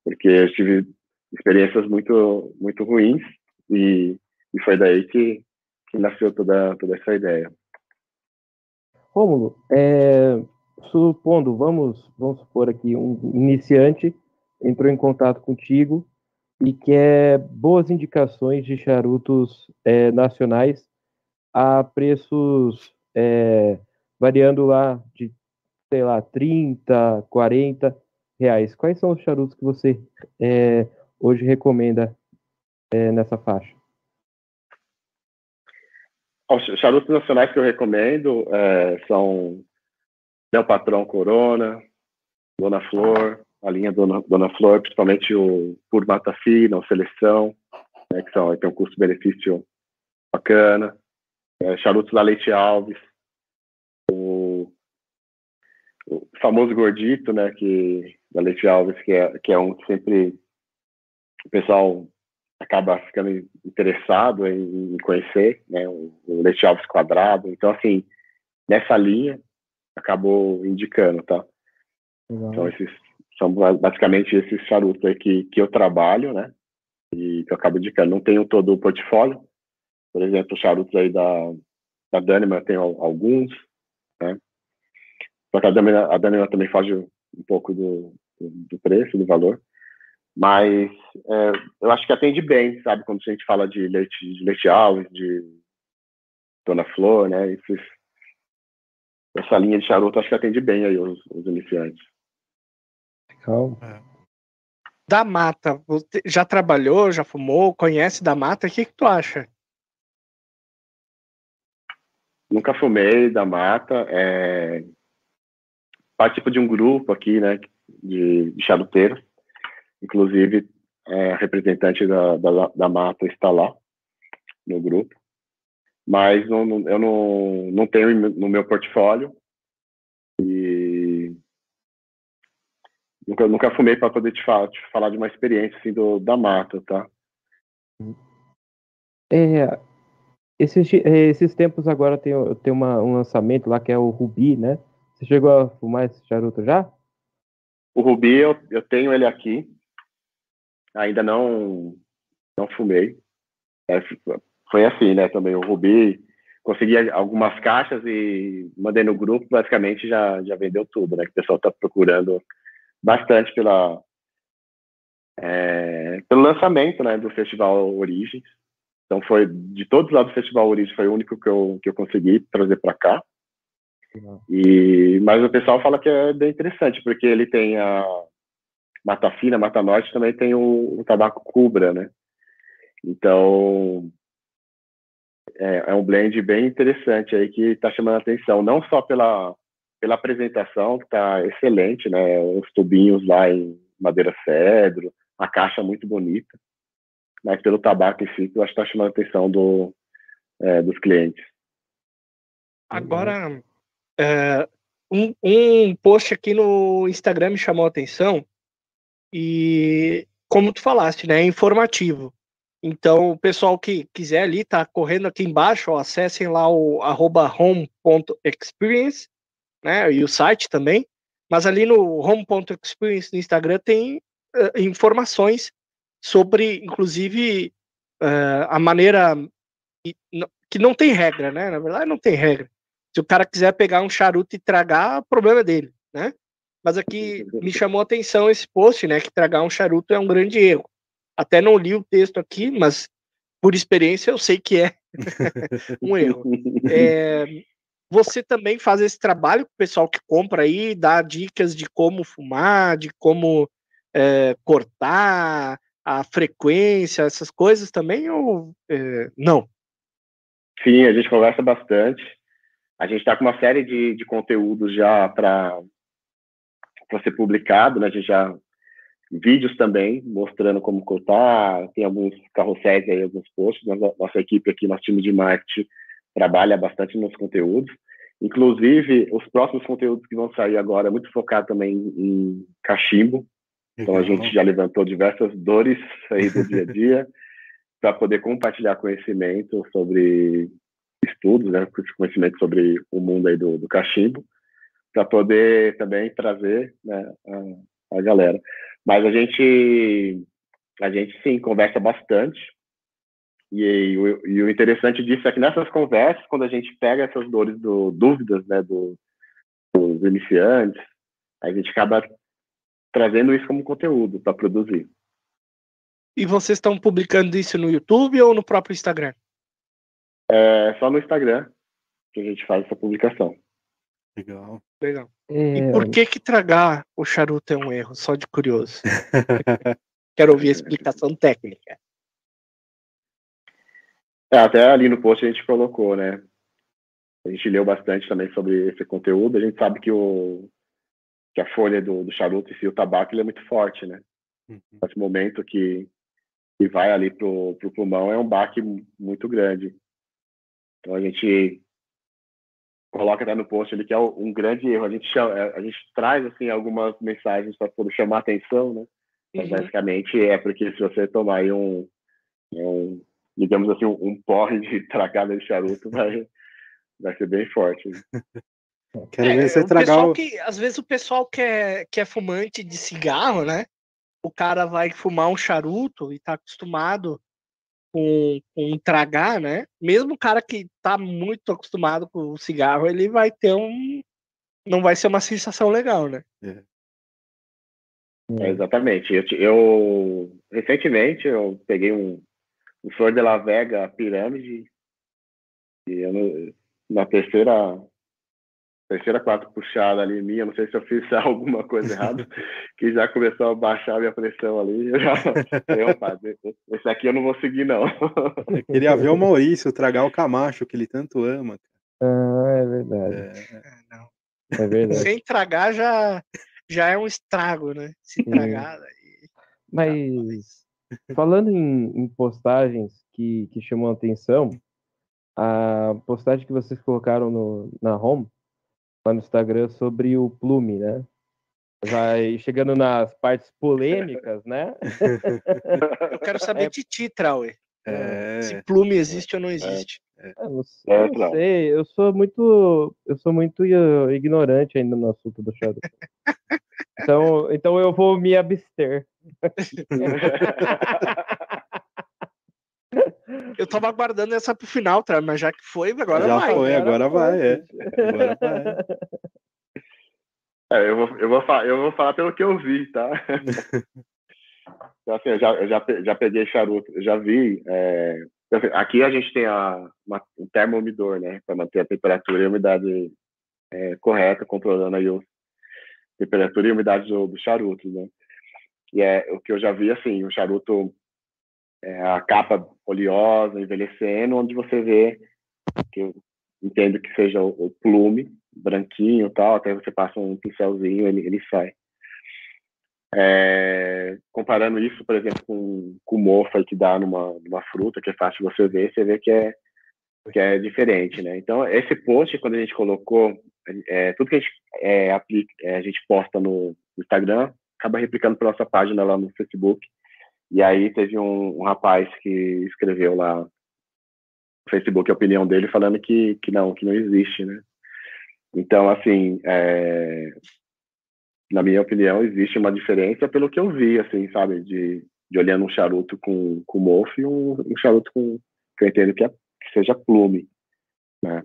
Porque eu tive experiências muito, muito ruins e, e foi daí que, que nasceu toda, toda essa ideia. Rômulo, é, supondo, vamos, vamos supor aqui, um iniciante entrou em contato contigo e quer boas indicações de charutos é, nacionais a preços é, variando lá de, sei lá, 30, 40 reais. Quais são os charutos que você é, hoje recomenda é, nessa faixa? Os charutos nacionais que eu recomendo é, são Del Patrão Corona, Dona Flor, a linha Dona, Dona Flor, principalmente o Pur Mata Fina, o Seleção, né, que são, tem um custo-benefício bacana. É, charutos da Leite Alves, o, o, famoso gordito, né, que, da Leite Alves, que é, que é um que sempre o pessoal acaba ficando interessado em, conhecer, né, o, Leite Alves quadrado. Então, assim, nessa linha, acabou indicando, tá? Legal. Então, esses são basicamente esses charutos aí que, que eu trabalho, né? E que eu acabo indicando. Não tenho todo o portfólio. Por exemplo, charutos aí da, da Dânima, eu tenho alguns, né? Só que a Dânima, a Dânima também foge um pouco do, do, preço, do valor. Mas é, eu acho que atende bem, sabe? Quando a gente fala de leite, de leite alves, de Dona Flor, né? Esses, essa linha de charuto acho que atende bem aí os, os iniciantes. Legal. É. Da mata, já trabalhou, já fumou, conhece da mata? O que, que tu acha? Nunca fumei da mata. É... Participo de um grupo aqui, né, de, de charuteiros Inclusive, é, a representante da, da, da, Mata está lá no grupo. Mas não, não, eu não, não tenho no meu portfólio. E nunca, nunca fumei para poder te falar, te falar de uma experiência assim, do, da Mata, tá? É, esses, esses tempos agora tem, tem uma, um lançamento lá que é o Rubi, né? Você chegou a fumar esse charuto já? O Rubi, eu, eu tenho ele aqui ainda não não fumei. É, foi assim, né? Também o Rubi consegui algumas caixas e mandei no grupo, basicamente já já vendeu tudo, né? Que o pessoal está procurando bastante pela é, pelo lançamento, né? Do Festival Origens. Então foi de todos lá do Festival Origens foi o único que eu que eu consegui trazer para cá. E mas o pessoal fala que é bem interessante porque ele tem a Mata Fina, Mata Norte também tem o, o tabaco Cubra, né? Então, é, é, um blend bem interessante aí que está chamando a atenção, não só pela, pela apresentação, que está excelente, né? Os tubinhos lá em madeira cedro, a caixa muito bonita, mas pelo tabaco em si, que eu acho que está chamando a atenção do, é, dos clientes. Agora, é, um, um post aqui no Instagram me chamou a atenção, e como tu falaste, né, é informativo. Então, o pessoal que quiser ali, tá correndo aqui embaixo, ó, acessem lá o arroba home.experience, né, e o site também. Mas ali no home.experience no Instagram tem uh, informações sobre, inclusive, uh, a maneira que não tem regra, né? Na verdade, não tem regra. Se o cara quiser pegar um charuto e tragar, o problema é dele, né? Mas aqui me chamou a atenção esse post, né? Que tragar um charuto é um grande erro. Até não li o texto aqui, mas por experiência eu sei que é um erro. É, você também faz esse trabalho com o pessoal que compra aí, dá dicas de como fumar, de como é, cortar, a frequência, essas coisas também, ou é, não? Sim, a gente conversa bastante. A gente está com uma série de, de conteúdos já para ser publicado, né? A gente já vídeos também mostrando como cortar, tem alguns carrosséis aí, alguns posts. Nossa, nossa equipe aqui, nosso time de marketing trabalha bastante nos conteúdos. Inclusive, os próximos conteúdos que vão sair agora é muito focado também em cachimbo. Então, a gente já levantou diversas dores aí do dia a dia para poder compartilhar conhecimento sobre estudos, né, conhecimento sobre o mundo aí do, do cachimbo, para poder também trazer né, a, a galera. Mas a gente, a gente sim conversa bastante. E, e, o, e, o, interessante disso é que nessas conversas, quando a gente pega essas dores do dúvidas, né, do, dos iniciantes, a gente acaba trazendo isso como conteúdo para produzir. E vocês estão publicando isso no YouTube ou no próprio Instagram? É só no Instagram que a gente faz essa publicação. Legal. Legal. É... E por que que tragar o charuto é um erro? Só de curioso. Quero ouvir a explicação técnica. É, até ali no post a gente colocou, né? A gente leu bastante também sobre esse conteúdo. A gente sabe que, o, que a folha do, do charuto e si, o tabaco ele é muito forte, né? Uhum. Nesse momento que, que vai ali pro, pro pulmão é um baque muito grande. Então a gente coloca até no post ali que é um grande erro. A gente, chama, é, a gente traz assim algumas mensagens para poder chamar atenção, né? Mas uhum. basicamente é porque se você tomar aí um, um digamos assim, um, um porre de tragada de charuto, vai, vai ser bem forte. Né? Quero é, ver você tragar o... que Às vezes o pessoal que é, que é fumante de cigarro, né? O cara vai fumar um charuto e tá acostumado com, com tragar, né? Mesmo o cara que tá muito acostumado com o cigarro, ele vai ter um. Não vai ser uma sensação legal, né? É. É, exatamente. Eu, eu, recentemente eu peguei um, um Flor de la Vega Pirâmide e eu, na terceira terceira, quarta puxada ali minha, não sei se eu fiz alguma coisa errada, que já começou a baixar a minha pressão ali. Eu já, opa, esse aqui eu não vou seguir, não. Eu queria ver o Maurício tragar o Camacho, que ele tanto ama. Ah, é verdade. É, é, é verdade. Sem tragar já, já é um estrago, né? Se tragar. Mas falando em, em postagens que, que chamam a atenção, a postagem que vocês colocaram no, na home lá no Instagram sobre o Plume, né? Vai chegando nas partes polêmicas, né? Eu quero saber é... de ti, Trauer. É... Se Plume existe ou não existe. É... Eu, não sei, eu não sei, eu sou muito, eu sou muito ignorante ainda no assunto do Shadow. Então, então eu vou me abster. Eu tava aguardando essa pro final, tá? mas já que foi, agora já vai. Foi, agora, agora vai, é. Agora vai. É, eu, vou, eu, vou falar, eu vou falar pelo que eu vi, tá? então, assim, eu já, eu já, já peguei charuto, eu já vi. É, assim, aqui a gente tem a, uma, um termoumidor, né? Para manter a temperatura e a umidade é, correta, controlando aí a temperatura e a umidade do, do charuto, né? E é o que eu já vi, assim, o charuto é, a capa oleosa, envelhecendo, onde você vê, que eu entendo que seja o, o plume, branquinho tal, até você passa um pincelzinho, ele, ele sai. É, comparando isso, por exemplo, com, com mofa que dá numa, numa fruta, que é fácil você ver, você vê que é, que é diferente, né? Então, esse post, quando a gente colocou, é, tudo que a gente, é, aplica, é, a gente posta no, Instagram, acaba replicando para nossa página lá no Facebook. E aí teve um, um rapaz que escreveu lá no Facebook a opinião dele falando que, que não, que não existe, né? Então, assim, é, na minha opinião, existe uma diferença pelo que eu vi, assim, sabe? De, de olhando um charuto com, com mofo e um, um charuto com, que eu entendo que, é, que seja plume, né?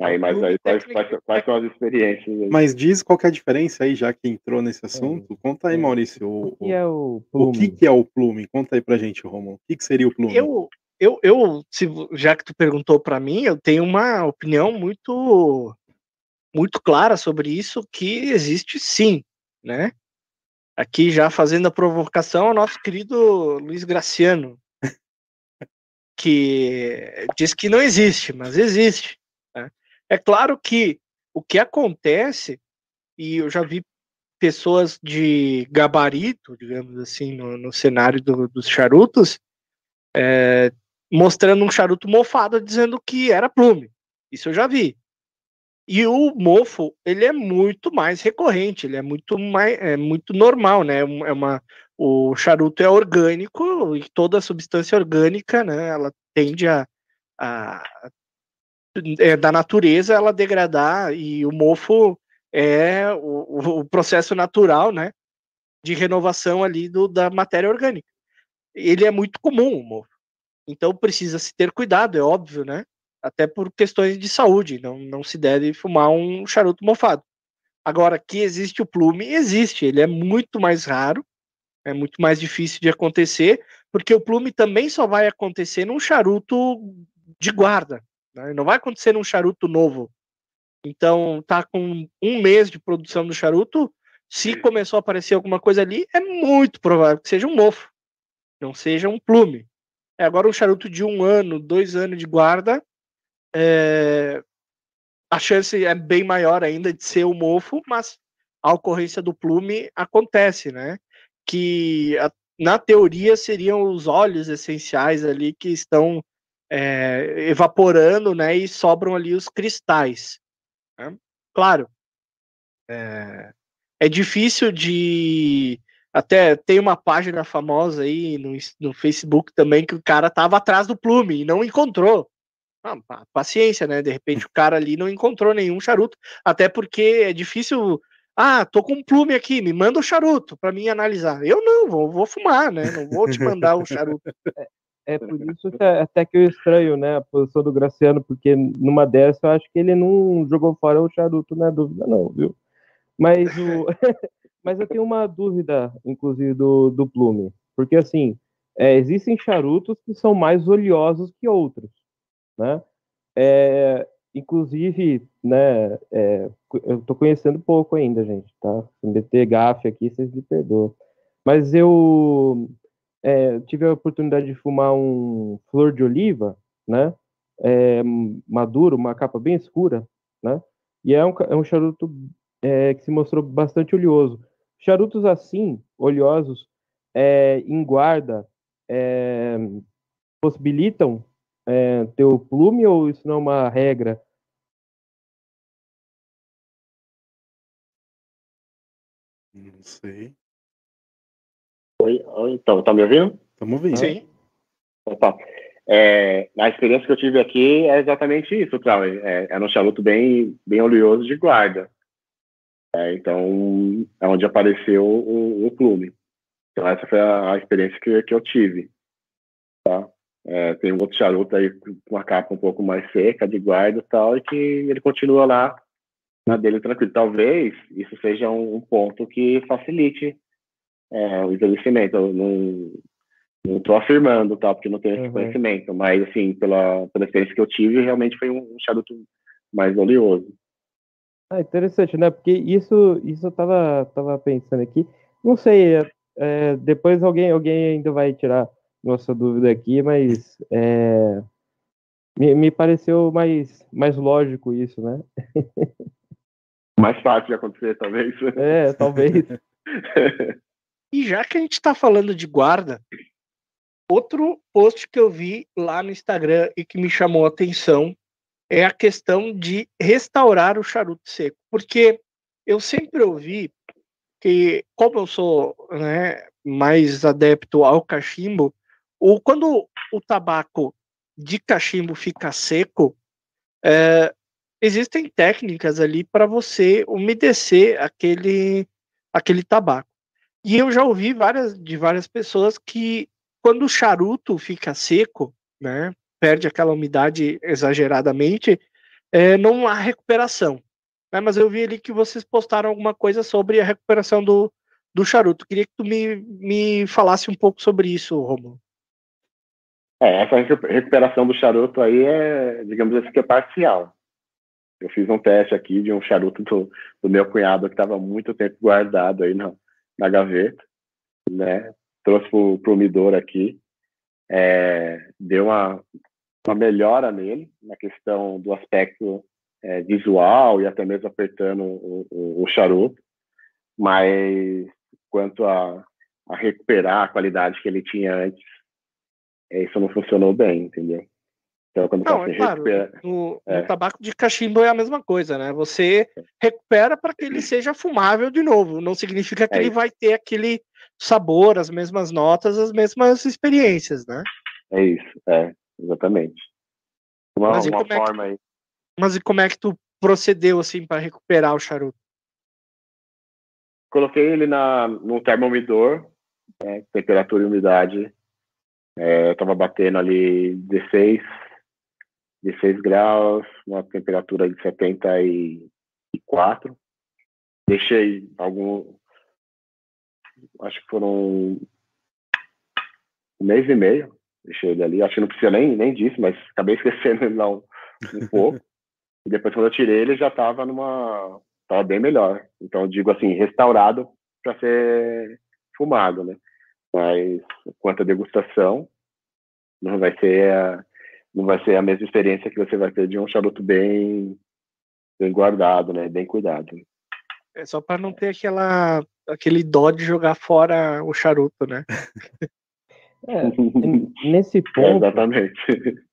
Aí, mas aí quais, quais, quais, são as experiências? Aí? Mas diz qual é a diferença aí, já que entrou nesse assunto. Conta aí, Maurício. O, o, que é o, plume? o que, que é o plume? Conta aí pra gente, Romulo. O que, que seria o plume? Eu, eu, eu se, já que tu perguntou para mim, eu tenho uma opinião muito muito clara sobre isso que existe sim, né? Aqui já fazendo a provocação ao nosso querido Luiz Graciano, que diz que não existe, mas existe. É claro que o que acontece, e eu já vi pessoas de gabarito, digamos assim, no, no cenário do, dos charutos, é, mostrando um charuto mofado dizendo que era plume. Isso eu já vi. E o mofo, ele é muito mais recorrente, ele é muito mais é muito normal, né? É uma o charuto é orgânico e toda substância orgânica, né, ela tende a, a é, da natureza ela degradar e o mofo é o, o processo natural, né, de renovação ali do, da matéria orgânica. Ele é muito comum, o mofo. Então precisa se ter cuidado, é óbvio, né? Até por questões de saúde, não, não se deve fumar um charuto mofado. Agora, que existe o plume, existe, ele é muito mais raro, é muito mais difícil de acontecer, porque o plume também só vai acontecer num charuto de guarda, né? não vai acontecer num charuto novo. Então, tá com um mês de produção do charuto, se começou a aparecer alguma coisa ali, é muito provável que seja um mofo, não seja um plume. É, agora um charuto de um ano, dois anos de guarda, é, a chance é bem maior ainda de ser o mofo, mas a ocorrência do plume acontece, né? Que a, na teoria seriam os óleos essenciais ali que estão é, evaporando, né? E sobram ali os cristais. Né? Claro, é, é difícil de até tem uma página famosa aí no, no Facebook também que o cara tava atrás do plume e não encontrou. Ah, paciência, né? De repente o cara ali não encontrou nenhum charuto, até porque é difícil. Ah, tô com um plume aqui, me manda o charuto para mim analisar. Eu não, vou, vou fumar, né? Não vou te mandar o charuto. É, é por isso que é, até que eu estranho, né, a posição do Graciano, porque numa dessa eu acho que ele não jogou fora o charuto, não é dúvida, não, viu? Mas o. Mas eu tenho uma dúvida, inclusive, do, do plume. Porque, assim, é, existem charutos que são mais oleosos que outros, né? É, inclusive, né, é, eu tô conhecendo pouco ainda, gente, tá? Se meter gafe aqui, vocês me perdoam. Mas eu é, tive a oportunidade de fumar um flor de oliva, né? É, maduro, uma capa bem escura, né? E é um, é um charuto é, que se mostrou bastante oleoso. Charutos assim, oleosos, é, em guarda, é, possibilitam é, ter o plume ou isso não é uma regra? Não sei. Oi, oi, então, tá me ouvindo? Estamos ouvindo. Sim. Opa. É, a experiência que eu tive aqui é exatamente isso, Cláudio. É, era um charuto bem, bem oleoso de guarda. É, então, é onde apareceu o, o clube. Então, essa foi a, a experiência que, que eu tive. Tá? É, tem um outro charuto aí com uma capa um pouco mais seca, de guarda e tal, e que ele continua lá na dele tranquilo. Talvez isso seja um, um ponto que facilite é, o envelhecimento. Eu não não estou afirmando, tá? Porque não tenho esse uhum. conhecimento, mas assim, pela, pela experiência que eu tive, realmente foi um, um charuto mais oleoso. Ah, interessante, né? Porque isso, isso eu tava, tava pensando aqui. Não sei, é, é, depois alguém, alguém ainda vai tirar nossa dúvida aqui, mas é, me, me pareceu mais, mais lógico isso, né? Mais fácil de acontecer, talvez. É, talvez. e já que a gente está falando de guarda, outro post que eu vi lá no Instagram e que me chamou a atenção é a questão de restaurar o charuto seco, porque eu sempre ouvi que, como eu sou né, mais adepto ao cachimbo, ou quando o tabaco de cachimbo fica seco, é, existem técnicas ali para você umedecer aquele, aquele tabaco. E eu já ouvi várias, de várias pessoas que quando o charuto fica seco, né, perde aquela umidade exageradamente, é, não há recuperação. Né? Mas eu vi ali que vocês postaram alguma coisa sobre a recuperação do, do charuto. Queria que tu me, me falasse um pouco sobre isso, Romulo. É, essa recu- recuperação do charuto aí é, digamos assim, que é parcial. Eu fiz um teste aqui de um charuto do, do meu cunhado que estava muito tempo guardado aí na, na gaveta, né? Trouxe pro, pro umidor aqui, é, deu uma, uma melhora nele na questão do aspecto é, visual e até mesmo apertando o, o, o charuto, mas quanto a, a recuperar a qualidade que ele tinha antes, é, isso não funcionou bem, entendeu? Então, quando Não, é claro, recupera... no, É. no tabaco de cachimbo é a mesma coisa, né? Você recupera para que ele seja fumável de novo. Não significa que É ele isso. vai ter aquele sabor, as mesmas notas, as mesmas experiências, né? É isso, é, exatamente. Uma, Mas e uma como é que- forma aí. Mas e como é que tu procedeu assim para recuperar o charuto? Coloquei ele na, num termomidor, né, temperatura e umidade. É, eu tava batendo ali 16, 16 graus, uma temperatura de 74. Deixei algum. Acho que foram um mês e meio. Deixei ele ali. Acho que não precisa nem, nem disso, mas acabei esquecendo ele lá um, um pouco. E depois, quando eu tirei, ele já estava numa. Tava bem melhor. Então, eu digo assim, restaurado para ser fumado, né? Mas quanto à degustação, não vai ser não vai ser a mesma experiência que você vai ter de um charuto bem, bem guardado, né? Bem cuidado. É só para não ter aquela aquele dó de jogar fora o charuto, né? É, nesse É, ponto, exatamente.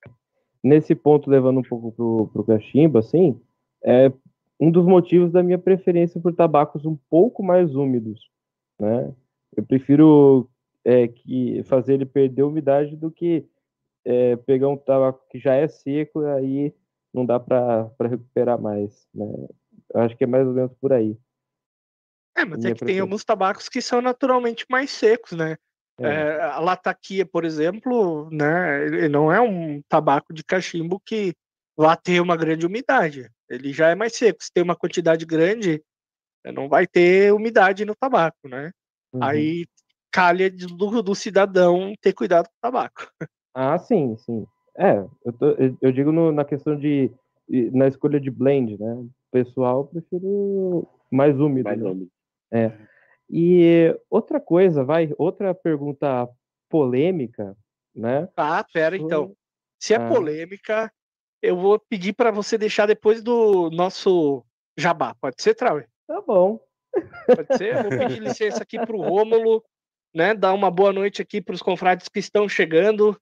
nesse ponto, levando um pouco pro, pro cachimbo, assim, é um dos motivos da minha preferência por tabacos um pouco mais úmidos, né? Eu prefiro é, que fazer ele perder umidade do que é, pegar um tabaco que já é seco e aí não dá para recuperar mais, né? Eu acho que é mais ou menos por aí. É, mas é Minha que tem alguns tabacos que são naturalmente mais secos, né? É. É, a lataquia, por exemplo, né, ele não é um tabaco de cachimbo que vá ter uma grande umidade. Ele já é mais seco. Se tem uma quantidade grande, eh, não vai ter umidade no tabaco, né? Uhum. Aí calha de- do, do cidadão ter cuidado com o tabaco. Ah, sim, sim. É, eu, tô- eu- eu digo no- na questão de na escolha de blend, né? Pessoal, eu prefiro mais úmido. Mais né? úmido. E outra coisa, vai, outra pergunta polêmica, né? Tá, pera então. Se é Ah. polêmica, eu vou pedir para você deixar depois do nosso jabá. Pode ser, Trauer? Tá bom. Pode ser? Eu vou pedir licença aqui para o Rômulo, né? Dar uma boa noite aqui para os confrades que estão chegando,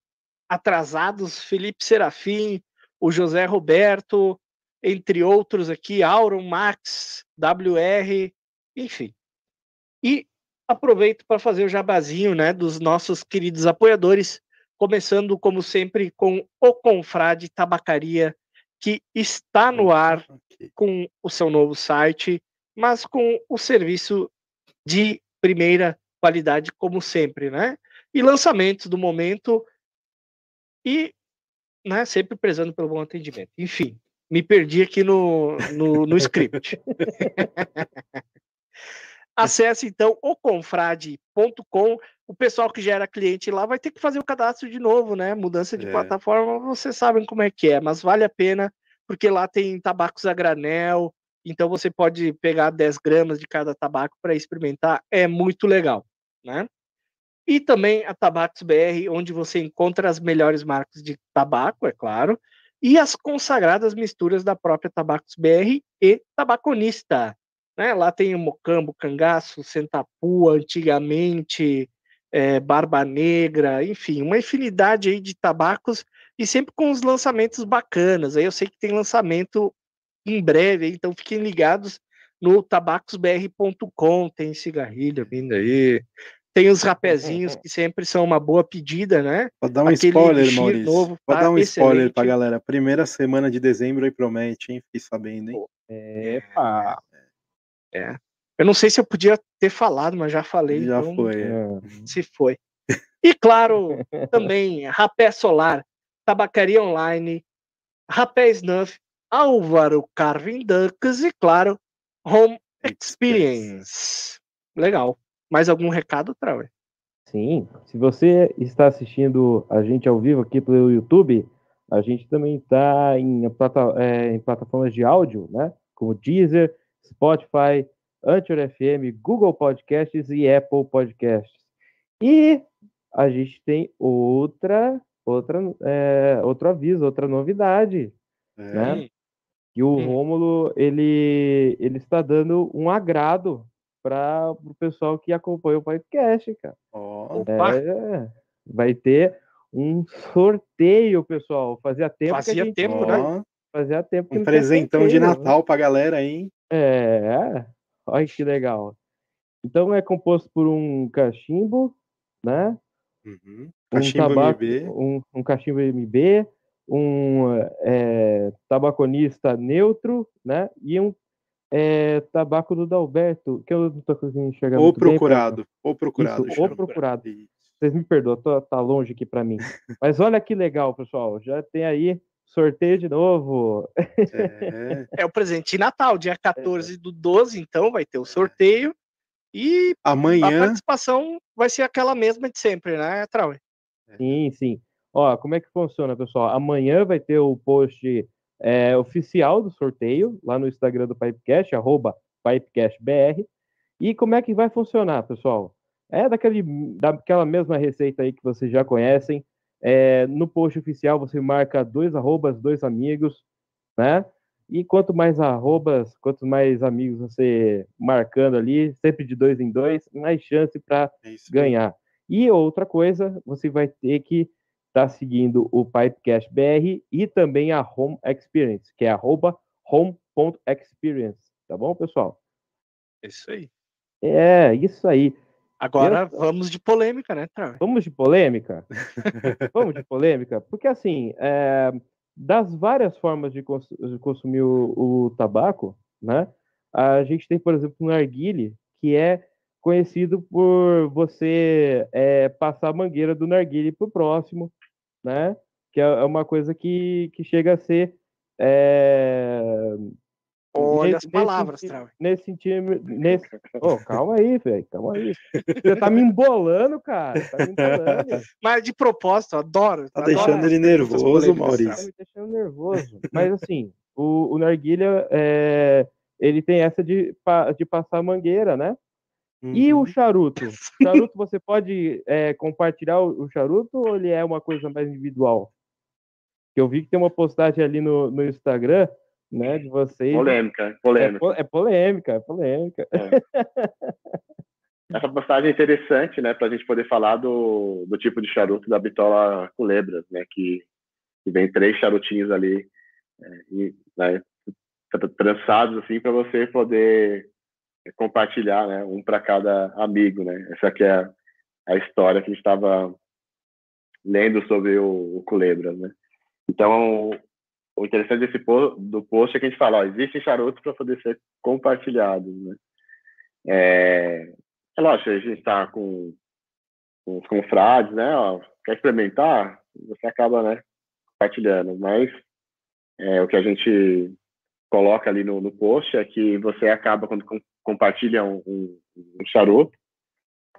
atrasados, Felipe Serafim, o José Roberto, entre outros aqui, Auron, Max, WR, enfim. E aproveito para fazer o jabazinho, né, dos nossos queridos apoiadores, começando como sempre com o Confrade Tabacaria, que está no ar com o seu novo site, mas com o serviço de primeira qualidade, como sempre, né? E lançamentos do momento e né, sempre prezando pelo bom atendimento. Enfim, me perdi aqui no, no, no script. Acesse então o confrade.com. O pessoal que já era cliente lá vai ter que fazer o cadastro de novo, né? Mudança de É. plataforma, vocês sabem como é que é, mas vale a pena, porque lá tem tabacos a granel, então você pode pegar 10 gramas de cada tabaco para experimentar, é muito legal, né? E também a Tabacos BR, onde você encontra as melhores marcas de tabaco, é claro, e as consagradas misturas da própria Tabacos BR e Tabaconista. Né? Lá tem o Mocambo, Cangaço, Sentapua, antigamente, eh, Barba Negra, enfim, uma infinidade aí de tabacos e sempre com os lançamentos bacanas. Aí eu sei que tem lançamento em breve, então fiquem ligados no tabacosbr.com, tem cigarrilho vindo aí, tem os rapezinhos que sempre são uma boa pedida, né? Pode dar um Aquele spoiler, Maurício. novo Pode tá dar um spoiler pra excelente. galera. Primeira semana de dezembro aí promete, hein? Fiquei sabendo, hein? Epa! Eu não sei se eu podia ter falado, mas já falei. Já então foi. é. É. Se foi. E claro, também Rapé Solar, Tabacaria Online, Rapé Snuff, Álvaro Carvin Ducks e claro, Home Experience. Legal. Mais algum recado, Trauer? Sim, se você está assistindo a gente ao vivo aqui pelo YouTube, a gente também está em, é, em plataformas de áudio, né? Como Deezer, Spotify, Anchor FM, Google Podcasts e Apple Podcasts. E a gente tem outra, outra, é, outro aviso, outra novidade, É. né? E o Hum. Rômulo, ele, ele está dando um agrado para o pessoal que acompanha o podcast, cara. Ó, Opa, É, vai ter um sorteio, pessoal. Fazia tempo que a fazia gente tempo, né? fazia tempo que um presentão de né? Natal pra galera aí, hein? É, olha que legal. Então é composto por um cachimbo, né? Uhum. Um Cachimbo tabaco, MB. um, um cachimbo MB, um é, tabaconista neutro, né? E um é, tabaco do Dalberto, que eu não tô conseguindo enxergar Ou muito bem, procurado. Ou procurado. Isso, ou procurado. Isso. Vocês me perdoam, tô, tá longe aqui para mim. Mas olha que legal, pessoal. Já tem aí sorteio de novo. É. É o presente de Natal, dia 14 do 12, então vai ter o sorteio. E a Amanhã. participação vai ser aquela mesma de sempre, né, Trau? Sim, sim. Ó, como é que funciona, pessoal? Amanhã vai ter o post é, oficial do sorteio lá no Instagram do Pipecast, arroba PipecastBR. E como é que vai funcionar, pessoal? É daquele, daquela mesma receita aí que vocês já conhecem. É, no post oficial você marca dois arrobas, dois amigos, né? E quanto mais arrobas, quanto mais amigos você marcando ali, sempre de dois em dois, mais chance para É ganhar. E outra coisa, você vai ter que estar seguindo o Pipecast BR e também a Home Experience, que é arroba home.experience, tá bom, pessoal? É isso aí. É, isso aí. Agora vamos de polêmica, né, Trau? Vamos de polêmica? Vamos de polêmica? Porque, assim, é, das várias formas de, cons de consumir o, o, tabaco, né? A gente tem, por exemplo, o narguile, que é conhecido por você é, passar a mangueira do narguile para o próximo, né? Que é uma coisa que, que chega a ser... É, Olha as palavras, nesse, Trau. nesse sentido, nesse... Oh, calma aí, velho, calma aí. Você tá me embolando, cara, tá me embolando. Mas de propósito, eu adoro. Tá adoro deixando ele nervoso, Maurício. Tá me deixando nervoso. Mas assim, o, o narguilha, é, ele tem essa de, de passar a mangueira, né? E o Uhum. charuto? O charuto, você pode é, compartilhar o, charuto ou ele é uma coisa mais individual? Que eu vi que tem uma postagem ali no, no Instagram, né, de vocês. Polêmica, É, polêmica. po- é polêmica, é polêmica. Essa postagem é interessante, né, para a gente poder falar do, do tipo de charuto da bitola culebras, né, que, que vem três charutinhos ali, é, e, né, tra- trançados assim para você poder compartilhar, né, um para cada amigo, né. Essa aqui é a, a história que a gente estava lendo sobre o, o né. Então, o interessante desse do post é que a gente fala, ó, existem charutos para poder ser compartilhados, né. É, é lógico, a gente está com, com os confrades, né? Ó, quer experimentar? Você acaba, né? Compartilhando. Mas é, o que a gente coloca ali no, no post é que você acaba, quando compartilha um, um, um charuto,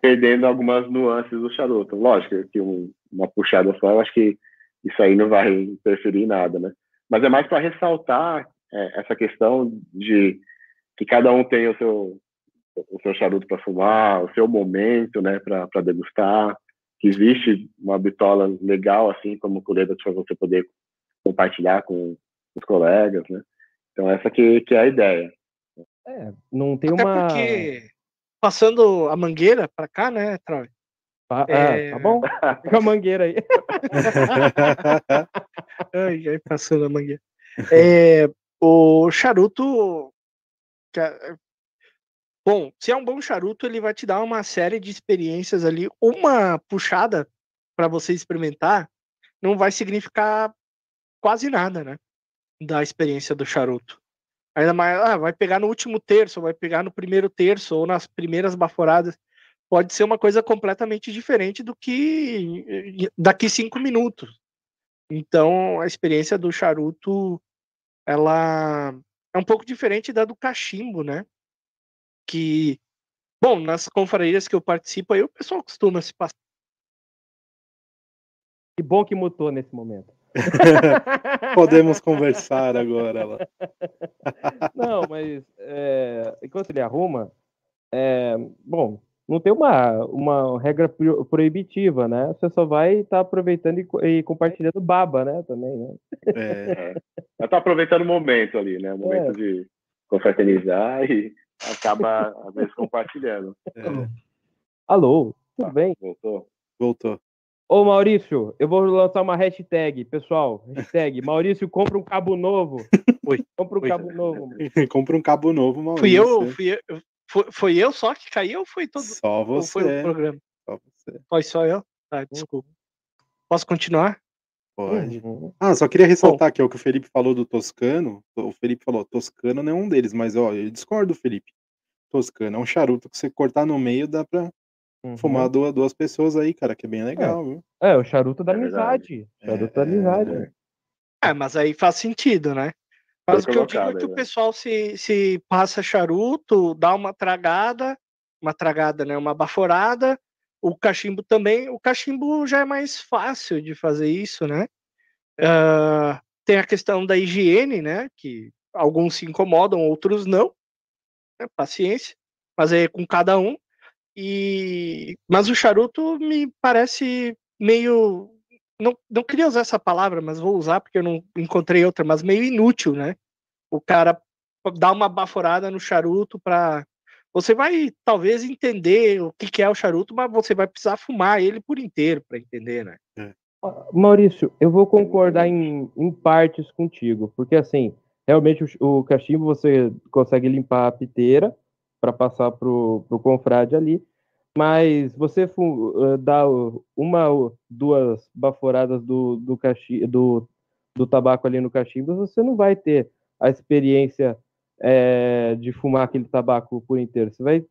perdendo algumas nuances do charuto. Lógico que um, uma puxada só, eu acho que isso aí não vai interferir em nada, né? Mas é mais para ressaltar é, essa questão de que cada um tem o seu o seu charuto para fumar, o seu momento, né, para degustar. Que existe uma bitola legal assim como colheita para você poder compartilhar com os colegas, né? Então essa que, que é a ideia. É, não tem Até uma. porque, passando a mangueira para cá, né, Troy? Pa- é- ah, tá bom? Fica a mangueira aí. Ai, ai, passando a mangueira. É, o charuto. Bom, se é um bom charuto, ele vai te dar uma série de experiências ali. Uma puxada para você experimentar não vai significar quase nada, né? Da experiência do charuto. Ainda mais, ah, vai pegar no último terço, vai pegar no primeiro terço ou nas primeiras baforadas. Pode ser uma coisa completamente diferente do que eh, daqui cinco minutos. Então, a experiência do charuto, ela é um pouco diferente da do cachimbo, né? Que, bom, nas confrarias que eu participo, aí o pessoal costuma se passar Que bom que mutou nesse momento. Podemos conversar agora. Lá. Não, mas é, enquanto ele arruma, é, bom, não tem uma, uma regra pro- proibitiva, né? Você só vai estar aproveitando e, e compartilhando baba, né? Também, né? É, Eu tô aproveitando o momento ali, né? O momento de confraternizar e acaba, às vezes, compartilhando. é, Alô, tudo Tá. bem? Voltou? voltou. Ô Maurício, eu vou lançar uma hashtag, pessoal. Hashtag Maurício compra um cabo novo. Oi. Compra um Oi. cabo novo. Compra um cabo novo, Maurício. Fui eu, fui eu, foi, foi eu só que caiu ou foi todo Só ou você. foi o programa? Só você. Foi só eu? Tá, desculpa. Posso continuar? Pode. Uhum. Ah, só queria ressaltar aqui ó, o que o Felipe falou do Toscano. O Felipe falou, Toscano não é um deles, mas ó, eu discordo, Felipe. Toscano é um charuto que você cortar no meio dá pra Uhum. fumar duas, duas pessoas aí, cara, que é bem legal, viu? É, o charuto da É amizade. Charuto É, da amizade. é. É, mas aí faz sentido, né? Mas o que eu digo é que aí, o né? pessoal se, se passa charuto, dá uma tragada, uma tragada, né? Uma baforada. O cachimbo também. O cachimbo já é mais fácil de fazer isso, né? Ah, tem a questão da higiene, né? Que alguns se incomodam, outros não. né, Paciência. Mas é com cada um. E mas o charuto me parece meio não, não queria usar essa palavra, mas vou usar porque eu não encontrei outra, mas meio inútil, né? O cara dá uma baforada no charuto para você vai talvez entender o que, que é o charuto, mas você vai precisar fumar ele por inteiro para entender, né? Ah, Maurício, eu vou concordar em, em partes contigo, porque assim, realmente o, o cachimbo você consegue limpar a piteira para passar pro, pro confrade ali, mas você eh, dá o- uma ou duas baforadas do, do, cachi, do, do tabaco ali no cachimbo, você não vai ter a experiência eh, de fumar aquele tabaco por inteiro. Você vai,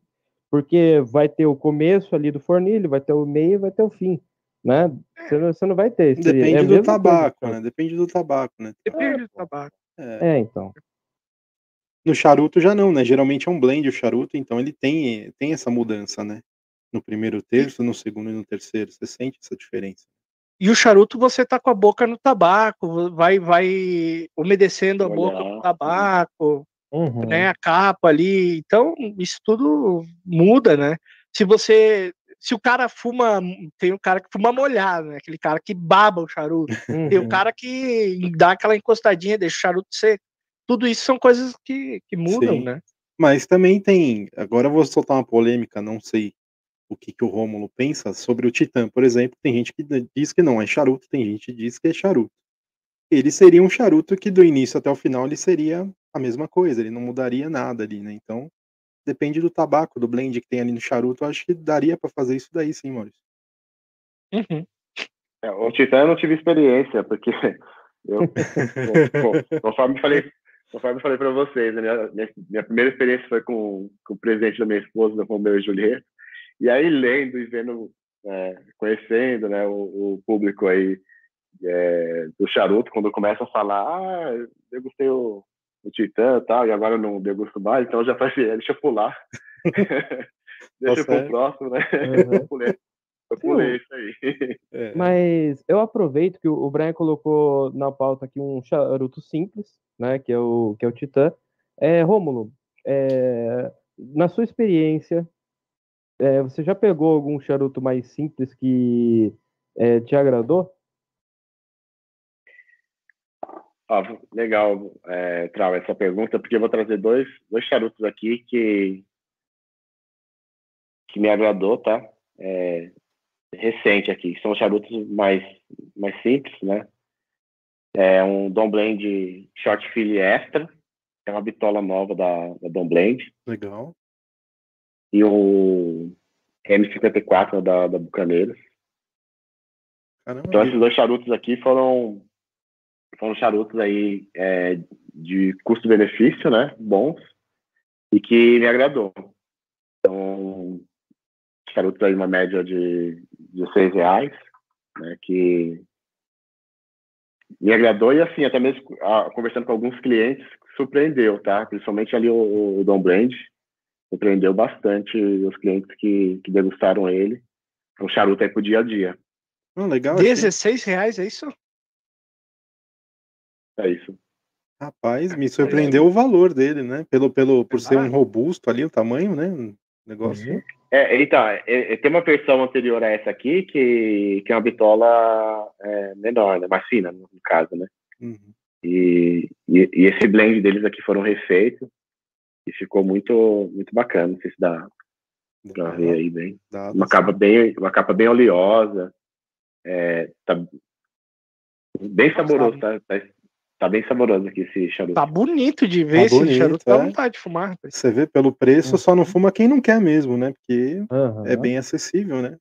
porque vai ter o começo ali do fornilho, vai ter o meio, vai ter o fim, né? Você não, você não vai ter. esse- Depende é do coisa, tabaco, cara. né? Depende do tabaco, né? Depende do tabaco. É. É, então. No charuto já não, né? Geralmente é um blend o charuto, então ele tem, tem essa mudança, né? No primeiro terço, no segundo e no terceiro. Você sente essa diferença. E o charuto você tá com a boca no tabaco, vai vai umedecendo a boca com Olhar, o tabaco, Uhum. né, a capa ali. Então, isso tudo muda, né? Se você se o cara fuma, tem o cara que fuma molhado, né? Aquele cara que baba o charuto. Tem o Uhum. cara que dá aquela encostadinha, deixa o charuto seco. Tudo isso são coisas que, que mudam, Sim. né? Mas também tem. Agora eu vou soltar uma polêmica, não sei o que, que o Rômulo pensa sobre o Titã, por exemplo. Tem gente que diz que não é charuto, tem gente que diz que é charuto. Ele seria um charuto que do início até o final ele seria a mesma coisa, ele não mudaria nada ali, né? Então, depende do tabaco, do blend que tem ali no charuto, eu acho que daria pra fazer isso daí sim, Maurício. Uhum. É, o Titã eu não tive experiência, porque eu, co- co- conforme falei, conforme falei para vocês, né, minha, minha, minha primeira experiência foi com, com o presente da minha esposa, da Romeu e Julieta, e aí lendo e vendo, é, conhecendo, né, o, o público aí é, do charuto, quando começa a falar, ah, eu gostei o, o Titã e tal, e agora eu não degusto mais, então eu já falei, deixa eu pular. deixa eu pro próximo, né? Uhum. Pulei, isso aí. É, Mas eu aproveito que o Brian colocou na pauta aqui um charuto simples, né? Que é o, que é o Titã. É, Rômulo, é, na sua experiência, é, você já pegou algum charuto mais simples que é, te agradou? Ó, legal, é, Trau, essa pergunta, porque eu vou trazer dois, dois charutos aqui que, que me agradou, tá? É, recente aqui. São charutos mais, mais simples, né? É um Dom Blend Short Fill Extra, que é uma bitola nova da, da Dom Blend, legal. e o M54 da, da Bucaneiros. Caramba, Então, esses dois charutos aqui foram, foram charutos aí é, de custo-benefício, né? Bons. E que me agradou. Então, charutos aí uma média de 16 reais, né? Que me agradou e assim, até mesmo ah, conversando com alguns clientes, surpreendeu, tá? Principalmente ali o, o Dom Blend, surpreendeu bastante os clientes que, que degustaram ele. É um charuto aí pro dia a dia. Ah, legal. 16 reais, é isso? É isso. Rapaz, me surpreendeu o valor dele, né? Pelo, pelo, por ser um robusto ali, o tamanho, né? Negócio. Uhum. É, então, é, é, tem uma versão anterior a essa aqui que, que é uma bitola é, menor, né? Mais fina, no caso, né? Uhum. E, e, e esse blend deles aqui foram refeitos e ficou muito, muito bacana. Não sei se dá pra ver aí bem. Dá- Uma capa bem, uma capa bem oleosa. É, tá bem saboroso, tá, tá, tá bem saboroso aqui esse charuto. Tá bonito de ver Tá esse bonito, charuto. Dá é. vontade de fumar. Você vê pelo preço, só não fuma quem não quer mesmo, né? Porque Aham. é bem acessível, né?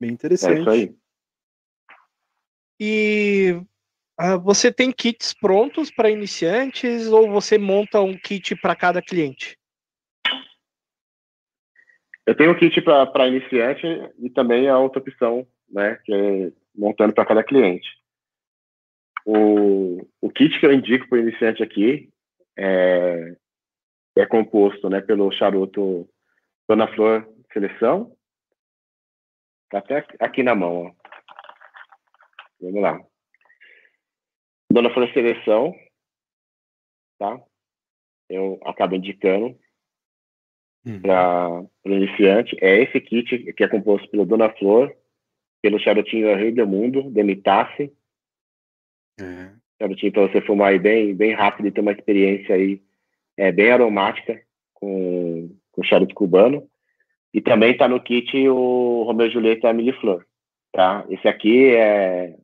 Bem É interessante. isso aí. E ah, você tem kits prontos para iniciantes ou você monta um kit para cada cliente? Eu tenho um kit para iniciante e também a outra opção, né, que é montando para cada cliente. O, o kit que eu indico para o iniciante aqui é, é composto né, pelo charuto Dona Flor Seleção. Tá até aqui na mão. Ó. Vamos lá. Dona Flor Seleção. Tá? Eu acabo indicando Uhum. para o iniciante é esse kit que é composto pelo Dona Flor, pelo charutinho Rei do Mundo, Demitasse, É. charutinho para você fumar aí bem, bem rápido e ter uma experiência aí é, bem aromática com, com charuto cubano. E também está no kit o Romeu Julieta Miliflor, tá? Esse aqui é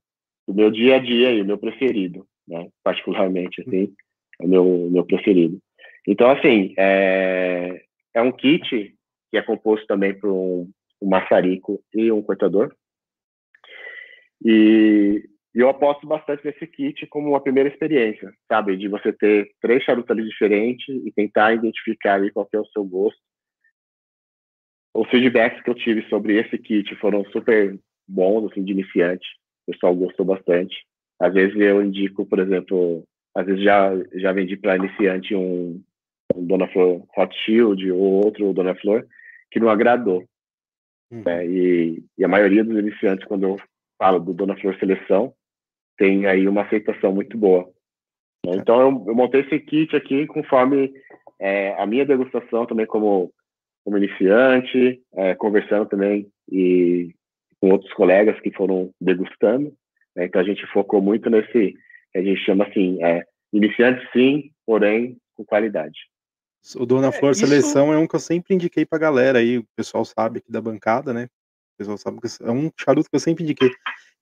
o meu dia a dia e o meu preferido, né? Particularmente, assim, é o meu, meu preferido. Então, assim, é, é um kit que é composto também por um, um maçarico e um cortador. E e eu aposto bastante nesse kit como uma primeira experiência, sabe? De você ter três charutos ali diferentes e tentar identificar ali qual é o seu gosto. Os feedbacks que eu tive sobre esse kit foram super bons, assim, de iniciante. O pessoal gostou bastante. Às vezes eu indico, por exemplo, às vezes já, já vendi para iniciante um, um Dona Flor Hot Shield ou outro Dona Flor que não agradou. Uhum. né? E, e a maioria dos iniciantes, quando eu falo do Dona Flor Seleção, tem aí uma aceitação muito boa. né? Então eu, eu montei esse kit aqui conforme é, a minha degustação também como, como iniciante, é, conversando também e com outros colegas que foram degustando. né? Então a gente focou muito nesse, que a gente chama assim, é, iniciante sim, porém com qualidade. O Dona É, Flor isso- Seleção é um que eu sempre indiquei pra galera aí, o pessoal sabe aqui da bancada, né? O pessoal sabe que é um charuto que eu sempre indiquei.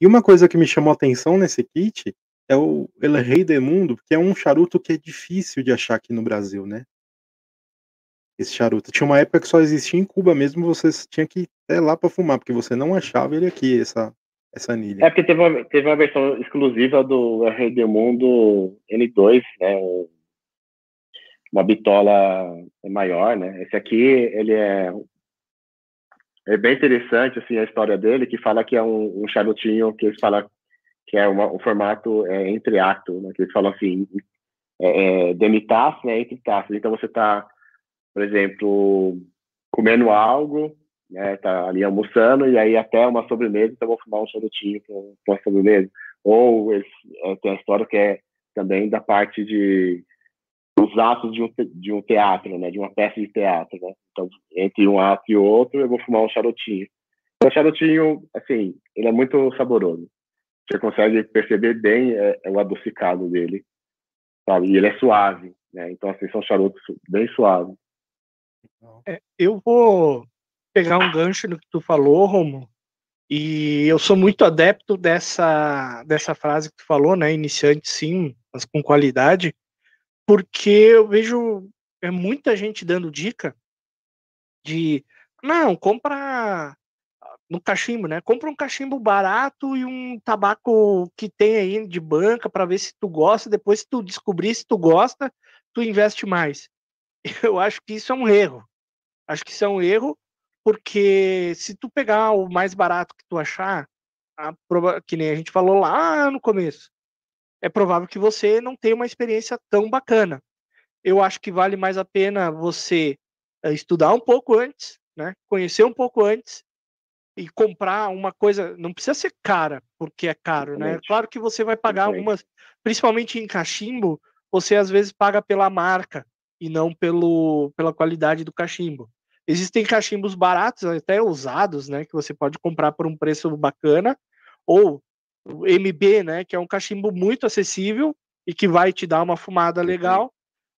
E uma coisa que me chamou atenção nesse kit é o El Rei do Mundo, que é um charuto que é difícil de achar aqui no Brasil, né? Esse charuto. Tinha uma época que só existia em Cuba mesmo, você tinha que ir até lá pra fumar, porque você não achava ele aqui, essa, essa anilha. É porque teve uma, teve uma versão exclusiva do Rei do Mundo N2, né? um- Uma bitola maior, né? Esse aqui, ele é é bem interessante assim a história dele, que fala que é um, um charutinho que eles falam que é uma, um formato é, entre ato, né? Que eles falam assim, é, é, né? Entre taças. Então você está, por exemplo, comendo algo, né? Tá ali almoçando e aí até uma sobremesa, então vou fumar um charutinho com a sobremesa. Ou eles, é, tem a história que é também da parte de os atos de um, de um teatro, né? De uma peça de teatro, né? Então, entre um ato e outro, eu vou fumar um charutinho. Então, o charutinho, assim, ele é muito saboroso. Você consegue perceber bem é, é o adocicado dele, sabe? E ele é suave, né? Então, assim, são charutos bem suaves. É, eu vou pegar um gancho no que tu falou, Romo. E eu sou muito adepto dessa, dessa frase que tu falou, né? Iniciante sim, mas com qualidade, porque eu vejo é, muita gente dando dica de não, compra no cachimbo, né? Compra um cachimbo barato e um tabaco que tem aí de banca para ver se tu gosta. Depois, se tu descobrir se tu gosta, tu investe mais. Eu acho que isso é um erro. Acho que isso é um erro, porque se tu pegar o mais barato que tu achar, a que nem a gente falou lá no começo, é provável que você não tenha uma experiência tão bacana. Eu acho que vale mais a pena você eh, estudar um pouco antes, né? Conhecer um pouco antes e comprar uma coisa, não precisa ser cara, porque é caro, né? Claro que você vai pagar Exatamente. algumas, principalmente em cachimbo, você às vezes paga pela marca e não pelo, pela qualidade do cachimbo. Existem cachimbos baratos, até usados, né, que você pode comprar por um preço bacana, ou MB, né, que é um cachimbo muito acessível e que vai te dar uma fumada legal,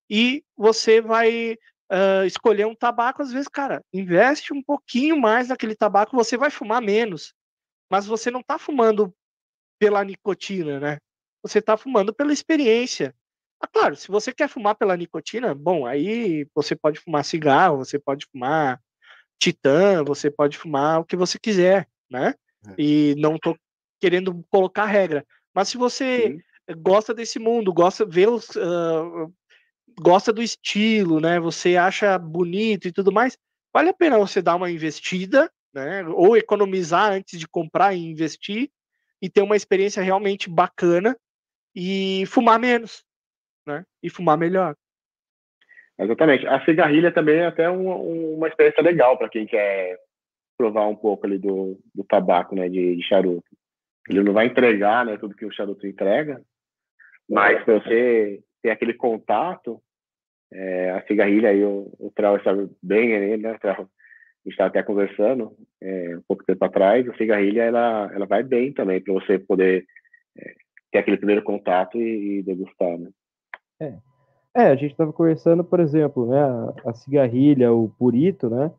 e você vai ah, escolher um tabaco, às vezes, cara, investe um pouquinho mais naquele tabaco, você vai fumar menos, mas você não está fumando pela nicotina, né? Você está fumando pela experiência. Ah, claro, se você quer fumar pela nicotina, bom, aí você pode fumar cigarro, você pode fumar titã, você pode fumar o que você quiser, né? É. E não tô querendo colocar regra. Mas se você Sim. gosta desse mundo, gosta vê os, ah, gosta do estilo, né? Você acha bonito e tudo mais, vale a pena você dar uma investida, né? Ou economizar antes de comprar e investir e ter uma experiência realmente bacana e fumar menos, né? E fumar melhor. Exatamente. A cigarrilha também é até uma, uma experiência legal para quem quer provar um pouco ali do, do tabaco, né, de, de charuto. Ele não vai entregar, né, tudo que o charuto entrega, mas para você ter aquele contato, é, a cigarrilha aí, o, o Trau sabe bem aí, né, Trau? A gente estava até conversando é, um pouco tempo atrás, a cigarrilha, ela, ela vai bem também para você poder é, ter aquele primeiro contato e, e degustar, né? É, a gente estava conversando, por exemplo, né, a, a cigarrilha, o purito, né,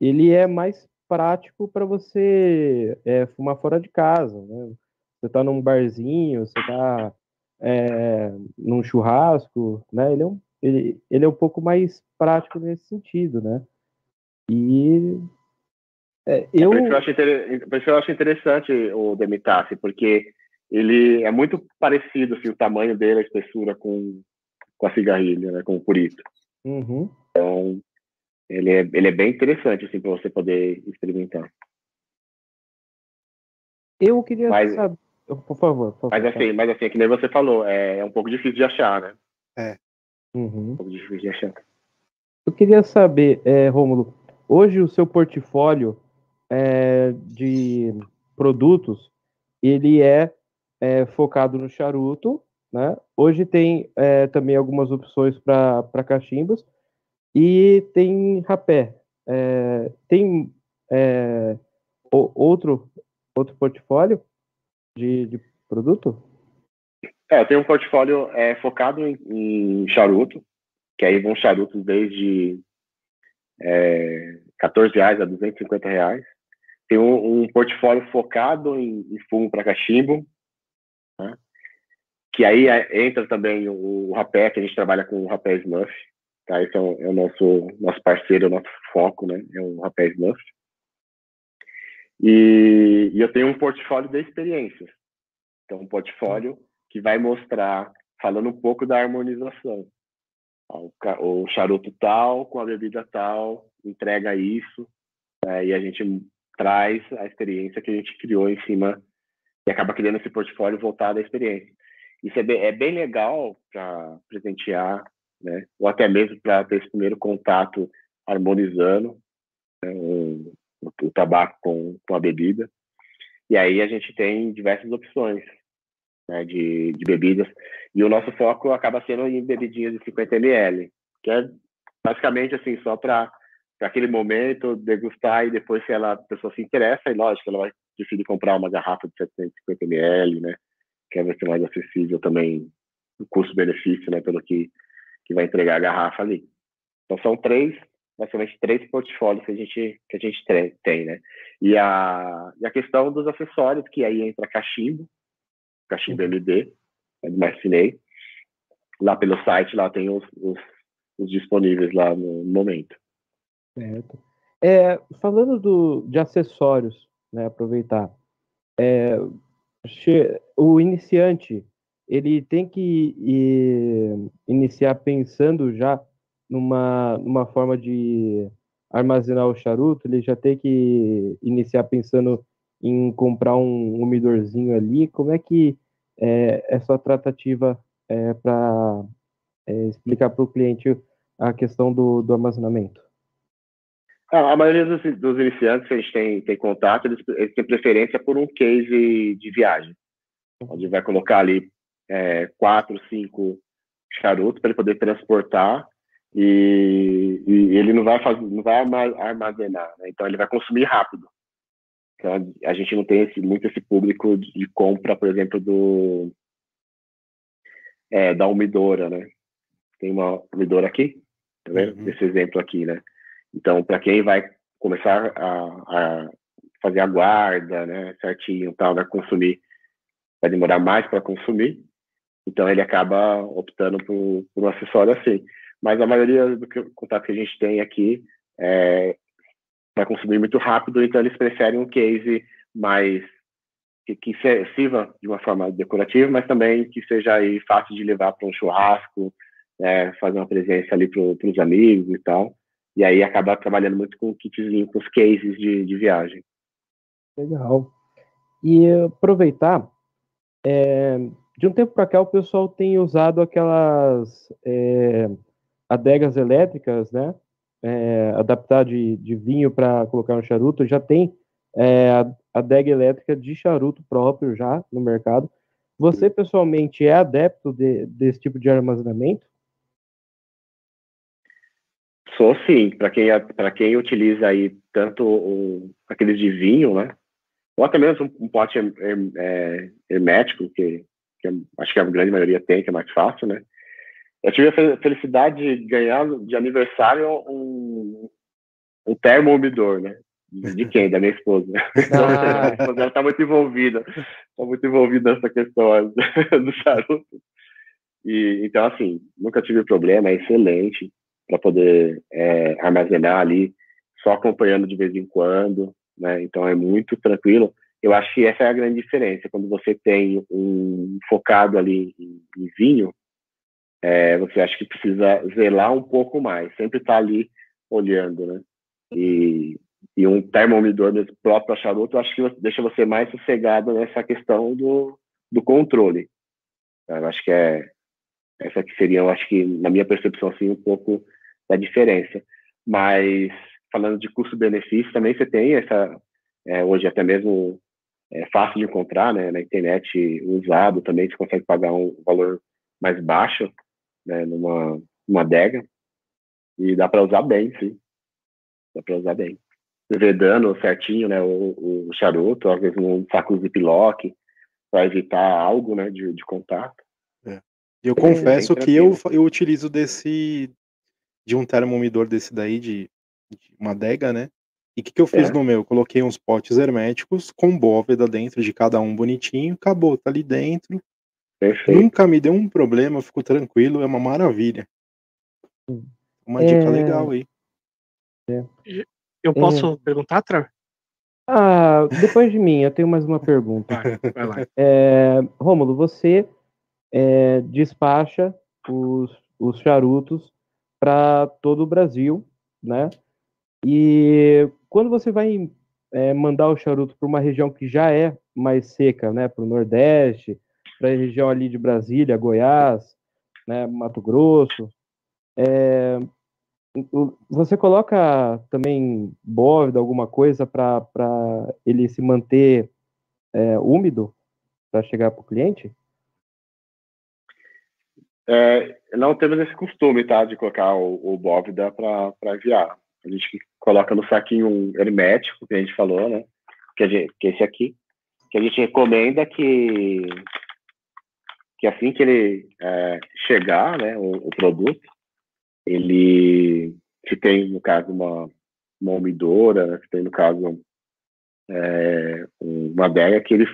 ele é mais prático para você é, fumar fora de casa, né? Você tá num barzinho, você tá é, num churrasco, né? Ele é, um, ele, ele é um pouco mais prático nesse sentido, né? E é, eu, Por isso eu acho, inter... por isso eu acho interessante o Demitassi, porque ele é muito parecido, assim, o tamanho dele, a espessura com, com a cigarrilha, né, com o purito. Uhum. Ele é, ele é bem interessante, assim, para você poder experimentar. eu queria Mas- saber, por favor, por favor. Mas assim, mas assim, que nem você falou, é, é um pouco difícil de achar, né? Uhum. Um pouco difícil de achar. Eu queria saber, é, Rômulo, hoje o seu portfólio é, de produtos, ele é, é, focado no charuto, né? Hoje tem é, também algumas opções para cachimbos e tem rapé. É, tem é, o- outro, outro portfólio de, de produto? É, eu tenho um portfólio é, focado em, em charuto, que aí vão charutos desde é, 14 reais a 250 reais. Tem um, um portfólio focado em, em fumo para cachimbo, né? que aí é- entra também o, o rapé, que a gente trabalha com o rapé Snuff. Tá? Esse é o, é o nosso, nosso parceiro, é o nosso foco, né? é o rapé Snuff. E, e eu tenho um portfólio de experiências. Então, um portfólio que vai mostrar, falando um pouco da harmonização. O charuto tal, com a bebida tal, entrega isso, né, e a gente traz a experiência que a gente criou em cima e acaba criando esse portfólio voltado à experiência. Isso é bem, é bem legal para presentear, né, ou até mesmo para ter esse primeiro contato harmonizando né, o, o, tabaco com, com a bebida. E aí a gente tem diversas opções né, de, de bebidas. E o nosso foco acaba sendo em bebidinhas de 50 ml, que é basicamente assim, só para aquele momento degustar e depois se ela, a pessoa se interessa, e lógico, ela vai preferir comprar uma garrafa de 750 ml, né, que vai ser mais acessível também o custo-benefício, né, pelo que, que vai entregar a garrafa ali. Então são três, basicamente três portfólios que a gente, que a gente tem, né. E a, e a questão dos acessórios, que aí entra cachimbo, cachimbo MD, é do Marcinei. Lá pelo site, lá tem os, os, os disponíveis lá no momento. Certo. É, falando do, de acessórios, né, aproveitar, é, o iniciante, ele tem que iniciar pensando já numa, numa forma de armazenar o charuto, ele já tem que iniciar pensando em comprar um umidorzinho ali, como é que é, é sua tratativa é, para explicar para o cliente a questão do, do armazenamento? A maioria dos, dos, iniciantes que a gente tem, tem contato, eles, eles têm preferência por um case de viagem, onde vai colocar ali é, quatro, cinco charutos para ele poder transportar e, e, ele não vai fazer, não vai armazenar, né? então ele vai consumir rápido. Então a gente não tem esse, muito esse público de compra, por exemplo, do é, da umidora, né? Tem uma umidora aqui, tá vendo? Uhum. Esse exemplo aqui, né? Então, para quem vai começar a, a, fazer a guarda, né, certinho, tal, vai consumir, vai demorar mais para consumir. Então, ele acaba optando por, por um acessório assim. Mas a maioria do que, contato que a gente tem aqui é, vai consumir muito rápido, então eles preferem um case mais que, que sirva de uma forma decorativa, mas também que seja aí fácil de levar para um churrasco, né, fazer uma presença ali para os amigos e tal. E aí acaba trabalhando muito com kitzinho, com os cases de, de viagem. Legal. E aproveitar, é, de um tempo para cá o pessoal tem usado aquelas é, adegas elétricas, né? É, adaptar de, de vinho para colocar no charuto. Já tem é, adega elétrica de charuto próprio já no mercado. Você pessoalmente é adepto de, desse tipo de armazenamento? Sou sim, para quem, para quem utiliza aí tanto o, aqueles de vinho, né? Ou até mesmo um, um pote é, hermético, que, que acho que a grande maioria tem, que é mais fácil, né? Eu tive a felicidade de ganhar de aniversário um, um termo-umidor, né? De quem? Da minha esposa. Ah. Ela está muito envolvida, está muito envolvida nessa questão do charuto. E, então, assim, nunca tive problema, é excelente para poder é, armazenar ali, só acompanhando de vez em quando, né? Então é muito tranquilo. Eu acho que essa é a grande diferença. Quando você tem um focado ali em, em vinho, é, você acha que precisa zelar um pouco mais, sempre estar tá ali olhando, né? E, e um termomidor do próprio charuto, eu acho que deixa você mais sossegado nessa questão do, do controle. Eu acho que é essa que seria, eu acho que na minha percepção assim um pouco da diferença. Mas falando de custo-benefício, também você tem essa, é, hoje até mesmo é fácil de encontrar, né, na internet usado também, você consegue pagar um valor mais baixo, né, numa, numa adega, e dá para usar bem, sim, dá para usar bem. Vedando certinho, né, o, o charuto, às vezes um saco ziplock, para evitar algo, né, de, de contato. É. Eu é, confesso que eu, eu utilizo desse, de um termomidor desse daí, de, de uma adega, né? E o que, que eu fiz é. no meu? coloquei uns potes herméticos com bóveda dentro de cada um bonitinho, acabou, tá ali dentro. Perfeito. Nunca me deu um problema, eu fico tranquilo, é uma maravilha. Uma é... dica legal aí. É. Eu posso é. perguntar, Tra? Ah, depois de mim, eu tenho mais uma pergunta. Vai, vai lá. É, Rômulo, você é, despacha os, os charutos para todo o Brasil, né? E quando você vai é, mandar o charuto para uma região que já é mais seca, né? Para o Nordeste, para a região ali de Brasília, Goiás, né? Mato Grosso, é, você coloca também bóveda, alguma coisa para ele se manter é, úmido para chegar para o cliente? É, não temos esse costume, tá, de colocar o, o bóveda para enviar. A gente coloca no saquinho hermético, que a gente falou, né, que, gente, que é esse aqui, que a gente recomenda que, que assim que ele é, chegar, né, o, o, produto, ele, se tem, no caso, uma, uma umidora, né, se tem, no caso, é, uma adega, que ele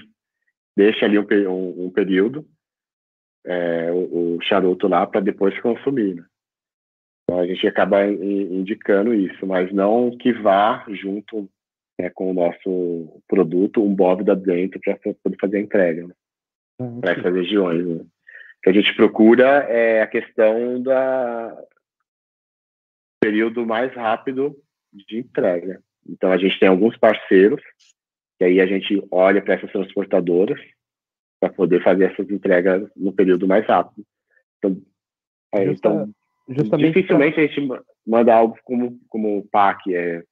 deixa ali um, um, um período é, o, o, charuto lá para depois consumir. Né? Então a gente acaba indicando isso, mas não que vá junto né, com o nosso produto um bóveda dentro para poder fazer a entrega né? Ah, para essas regiões. Né? O que a gente procura é a questão da período mais rápido de entrega. Então a gente tem alguns parceiros que aí a gente olha para essas transportadoras para poder fazer essas entregas no período mais rápido. Então, é, Justa, então dificilmente a gente manda algo como, como PAC, é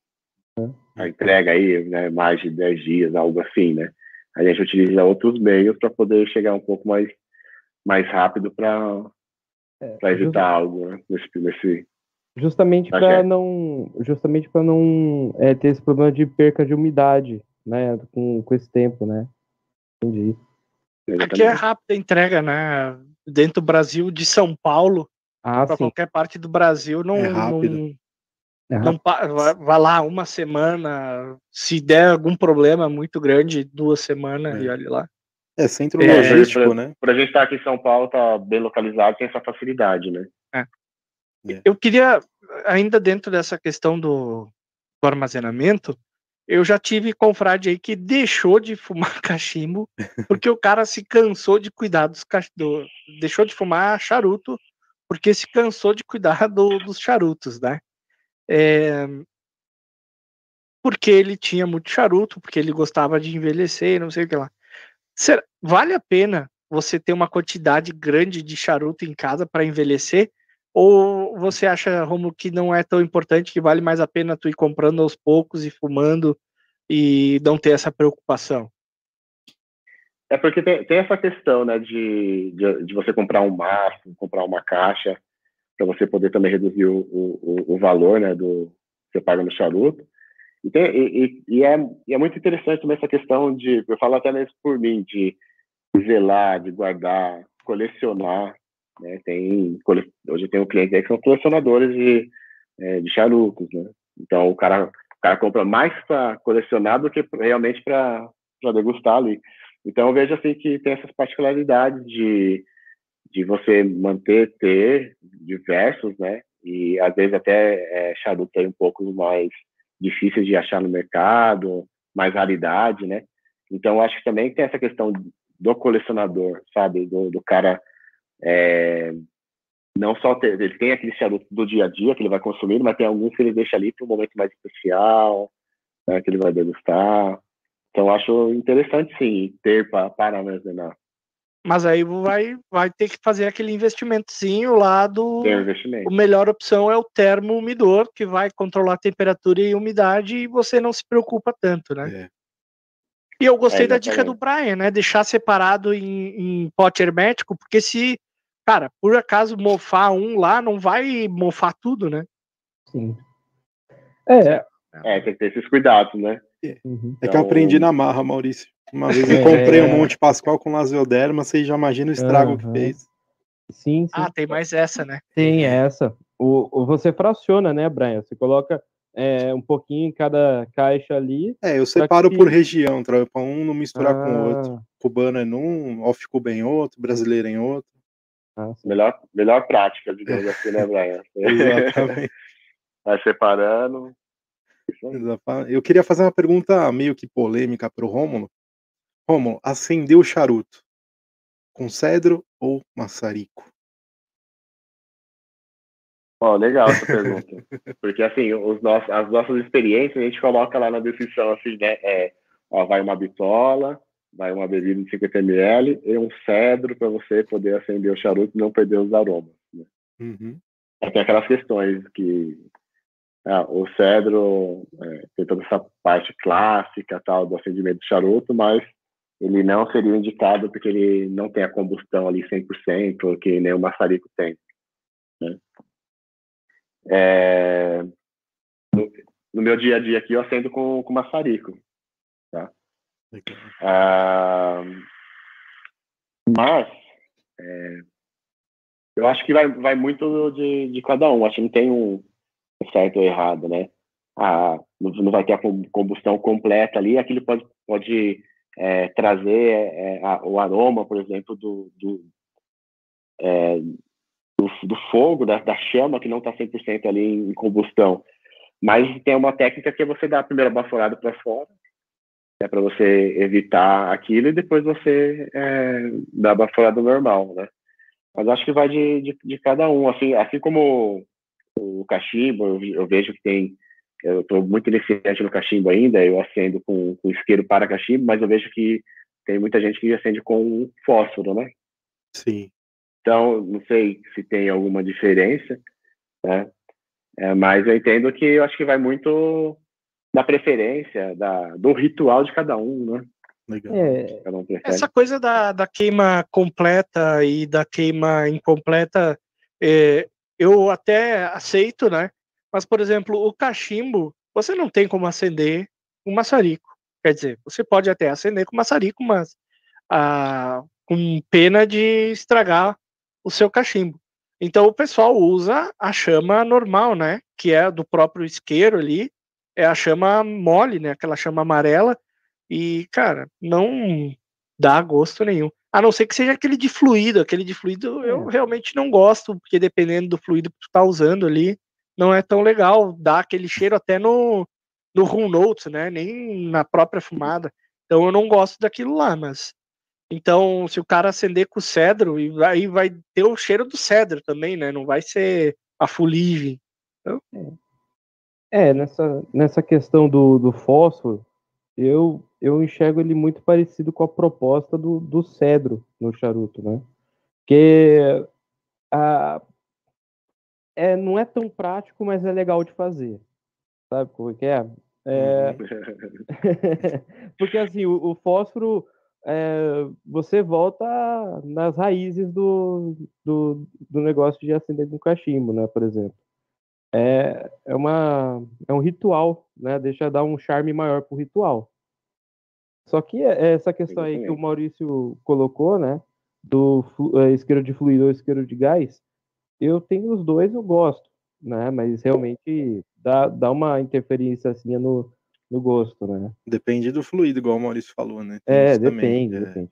a entrega aí, né, mais de 10 dias, algo assim, né? A gente utiliza outros meios para poder chegar um pouco mais, mais rápido para É, evitar just- algo né, nesse, nesse. justamente Tá para certo. não, justamente para não é, ter esse problema de perca de umidade, né, com, com esse tempo, né? Entendi. Aqui é rápida a entrega, né? Dentro do Brasil, de São Paulo Ah, para qualquer parte do Brasil, não, É rápido. não, É não vai, vai lá uma semana. Se der algum problema muito grande, duas semanas É. e olha lá. É centro É, logístico, né? Para a gente estar aqui em São Paulo, tá bem localizado, tem essa facilidade, né? Eu queria, ainda dentro dessa questão do, do armazenamento, eu já tive confrade aí que deixou de fumar cachimbo porque o cara se cansou de cuidar dos cach- do, deixou de fumar charuto porque se cansou de cuidar do- dos charutos, né? É, porque ele tinha muito charuto, porque ele gostava de envelhecer, não sei o que lá. Será- vale a pena você ter uma quantidade grande de charuto em casa para envelhecer? Ou você acha, Romulo, que não é tão importante, que vale mais a pena tu ir comprando aos poucos e fumando e não ter essa preocupação? É porque tem, tem essa questão, né, de, de, de você comprar um maço, comprar uma caixa, para você poder também reduzir o, o, o valor, né, do que você paga no charuto. E, tem, e, e- é, e é muito interessante também essa questão de, eu falo até mesmo por mim, de zelar, de guardar, colecionar, né, tem, hoje tem um cliente aí que são colecionadores de, eh, de charutos, né, então o cara, o cara compra mais para colecionar do que realmente para degustar ali. Então eu vejo assim que tem essas particularidades de, de você manter, ter diversos, né? E às vezes até é, charuto aí um pouco mais difíceis de achar no mercado, mais raridade, né? Então acho que também tem essa questão do colecionador, sabe? Do, do cara é, não só ter, ele tem aquele charuto do dia a dia que ele vai consumindo, mas tem alguns que ele deixa ali para um momento mais especial, né, que ele vai degustar. Então, eu acho interessante, sim, ter para armazenar. Mas aí vai, vai ter que fazer aquele investimentozinho lá do. Ter um investimento. A melhor opção é o termo umidor, que vai controlar a temperatura e umidade e você não se preocupa tanto, né? É. E eu gostei É, da dica do Brian, né? Deixar separado em, em pote hermético, porque se, cara, por acaso mofar um lá, não vai mofar tudo, né? Sim. É. É, tem que ter esses cuidados, né? Uhum. É que eu aprendi na marra, Maurício. Uma vez eu É. comprei um Monte Pascoal com lasioderma, você já imagina o estrago que Aham. fez. Sim, sim. Ah, tem mais essa, né? Tem essa. O, o- você fraciona, né, Brian? Você coloca é, um pouquinho em cada caixa ali. É, eu separo que- por região, para um não misturar com o outro. Ah, Cubano é num, off Cuba em outro, brasileiro em outro. ah. Melhor, melhor prática, digamos assim, né, Brian? Exatamente. Vai separando. Exatamente. Eu queria fazer uma pergunta meio que polêmica para o Rômulo. Rômulo, acendeu o charuto com cedro ou maçarico? Legal essa pergunta. Porque, assim, os nossos, as nossas experiências, a gente coloca lá na descrição, assim, né? É, ó, vai uma bitola, vai uma bebida de 50 ml e um cedro para você poder acender o charuto e não perder os aromas. Né? Uhum. Aí Tem aquelas questões que ah, o cedro é, tem toda essa parte clássica tal do acendimento do charuto, mas ele não seria indicado porque ele não tem a combustão ali 100%, que nem o maçarico tem. Né? É, no, no meu dia a dia aqui eu acendo com, com maçarico. Legal. Ah, mas é, eu acho que vai, vai muito de, de cada um. Acho que não tem um certo ou errado, né? Ah, não, vai ter a com- combustão completa ali. Aquilo pode, pode é, trazer é, a- o aroma, por exemplo, do, do, é, do, do fogo, da, da chama, que não está 100% ali em combustão. Mas tem uma técnica que é você dar a primeira baforada para fora, né, para você evitar aquilo e depois você é, dá a baforada normal, né? Mas acho que vai de, de, de cada um, assim, assim como o cachimbo, eu, vejo que tem, eu estou muito iniciante no cachimbo ainda, eu acendo com, com isqueiro para cachimbo, mas eu vejo que tem muita gente que acende com fósforo, né? Sim. Então, não sei se tem alguma diferença, né? É, mas eu entendo que eu acho que vai muito da preferência, da, do ritual de cada um, né? Legal. É, Cada um. Essa coisa da, da queima completa e da queima incompleta, é, eu até aceito, né? Mas, por exemplo, o cachimbo, você não tem como acender com maçarico. Quer dizer, você pode até acender com maçarico, mas ah, com pena de estragar o seu cachimbo. Então o pessoal usa a chama normal, né? Que é do próprio isqueiro ali, é a chama mole, né? Aquela chama amarela. E, cara, não dá gosto nenhum. A não ser que seja aquele de fluido. Aquele de fluido eu realmente não gosto, porque dependendo do fluido que tu tá usando ali, não é tão legal. Dá aquele cheiro até no, no room notes, né? Nem na própria fumada. Então eu não gosto daquilo lá, mas. Então, se o cara acender com cedro, e aí vai ter o cheiro do cedro também, né? Não vai ser a fuligem. é nessa, nessa questão do, do fósforo, eu, eu enxergo ele muito parecido com a proposta do, do cedro no charuto, né? Porque a, é, não é tão prático, mas é legal de fazer. Sabe como é que é? É, Porque assim, o, o fósforo, é, você volta nas raízes do, do, do negócio de acender com cachimbo, né, por exemplo. É, é, uma, é um ritual, né, deixa dar um charme maior pro ritual. Só que é- essa questão aí que o. Maurício colocou, né, do é, isqueiro de fluido ou isqueiro de gás, eu tenho os dois, eu gosto, né, mas realmente dá, dá uma interferência assim no, no gosto, né. Depende do fluido, igual o Maurício falou, né? Tem É, depende, é. depende.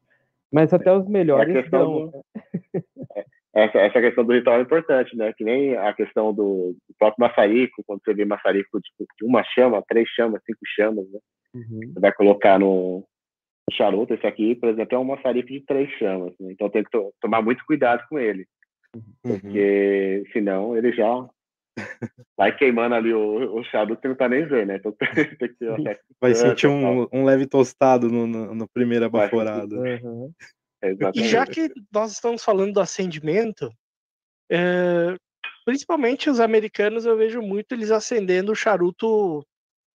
Mas até os melhores dão. essa, essa questão do ritual é importante, né? Que nem a questão do, do próprio maçarico, quando você vê maçarico tipo, de uma chama, três chamas, cinco chamas, né? Uhum. Você vai colocar no, charuto, esse aqui, por exemplo, é um maçarico de três chamas, né? Então tem que to- tomar muito cuidado com ele, Uhum. porque senão ele já vai queimando ali o, o charuto e não tá nem vendo, né? Então tem, que uma Vai sentir um, um leve tostado no, no, no primeiro Vai abaforado. Uhum. E já que nós estamos falando do acendimento, é, principalmente os americanos, eu vejo muito eles acendendo o charuto,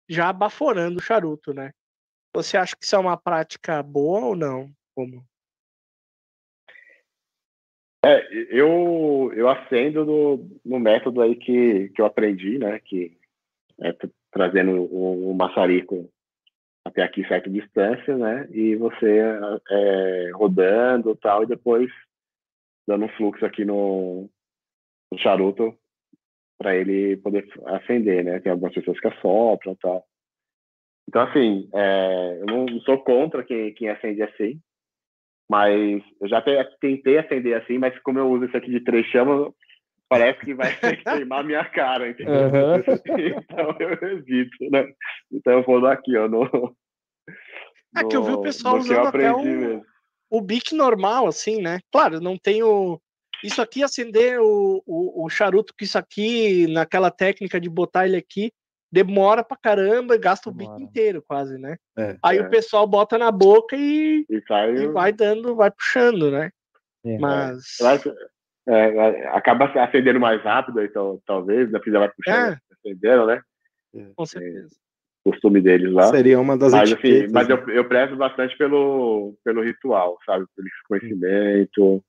já baforando o charuto, né? Você acha que isso é uma prática boa ou não? Como? É, eu, eu acendo no, no método aí que, que eu aprendi, né? Que é tra- trazendo o, o maçarico até aqui certa distância, né? E você é, rodando tal, e depois dando um fluxo aqui no, no charuto para ele poder acender, né? Tem algumas pessoas que assopram e tal. Então, assim, é, eu não sou contra quem, quem acende assim, mas eu já te- tentei acender assim, mas como eu uso esse aqui de três chamas, parece que vai queimar minha cara, entendeu? Aham. Então eu evito, né? Então eu vou no aqui, ó, no... É que eu vi o pessoal usando até o- mesmo. O bic normal, assim, né? Claro, não tem o. Isso aqui, acender o, o, o charuto com isso aqui, naquela técnica de botar ele aqui, demora pra caramba e gasta o bico Demora. inteiro, quase, né? É. Aí É. o pessoal bota na boca e, E sai... e vai dando, vai puxando, né? É. Mas. eu acho- é, é, acaba acendendo mais rápido, então, talvez, da pizza vai puxando, É. acendendo, né? Com certeza. Costume deles lá. Seria uma das Mas, assim, etiquetas. mas né? eu, eu prezo bastante pelo, pelo ritual, sabe? Pelo conhecimento.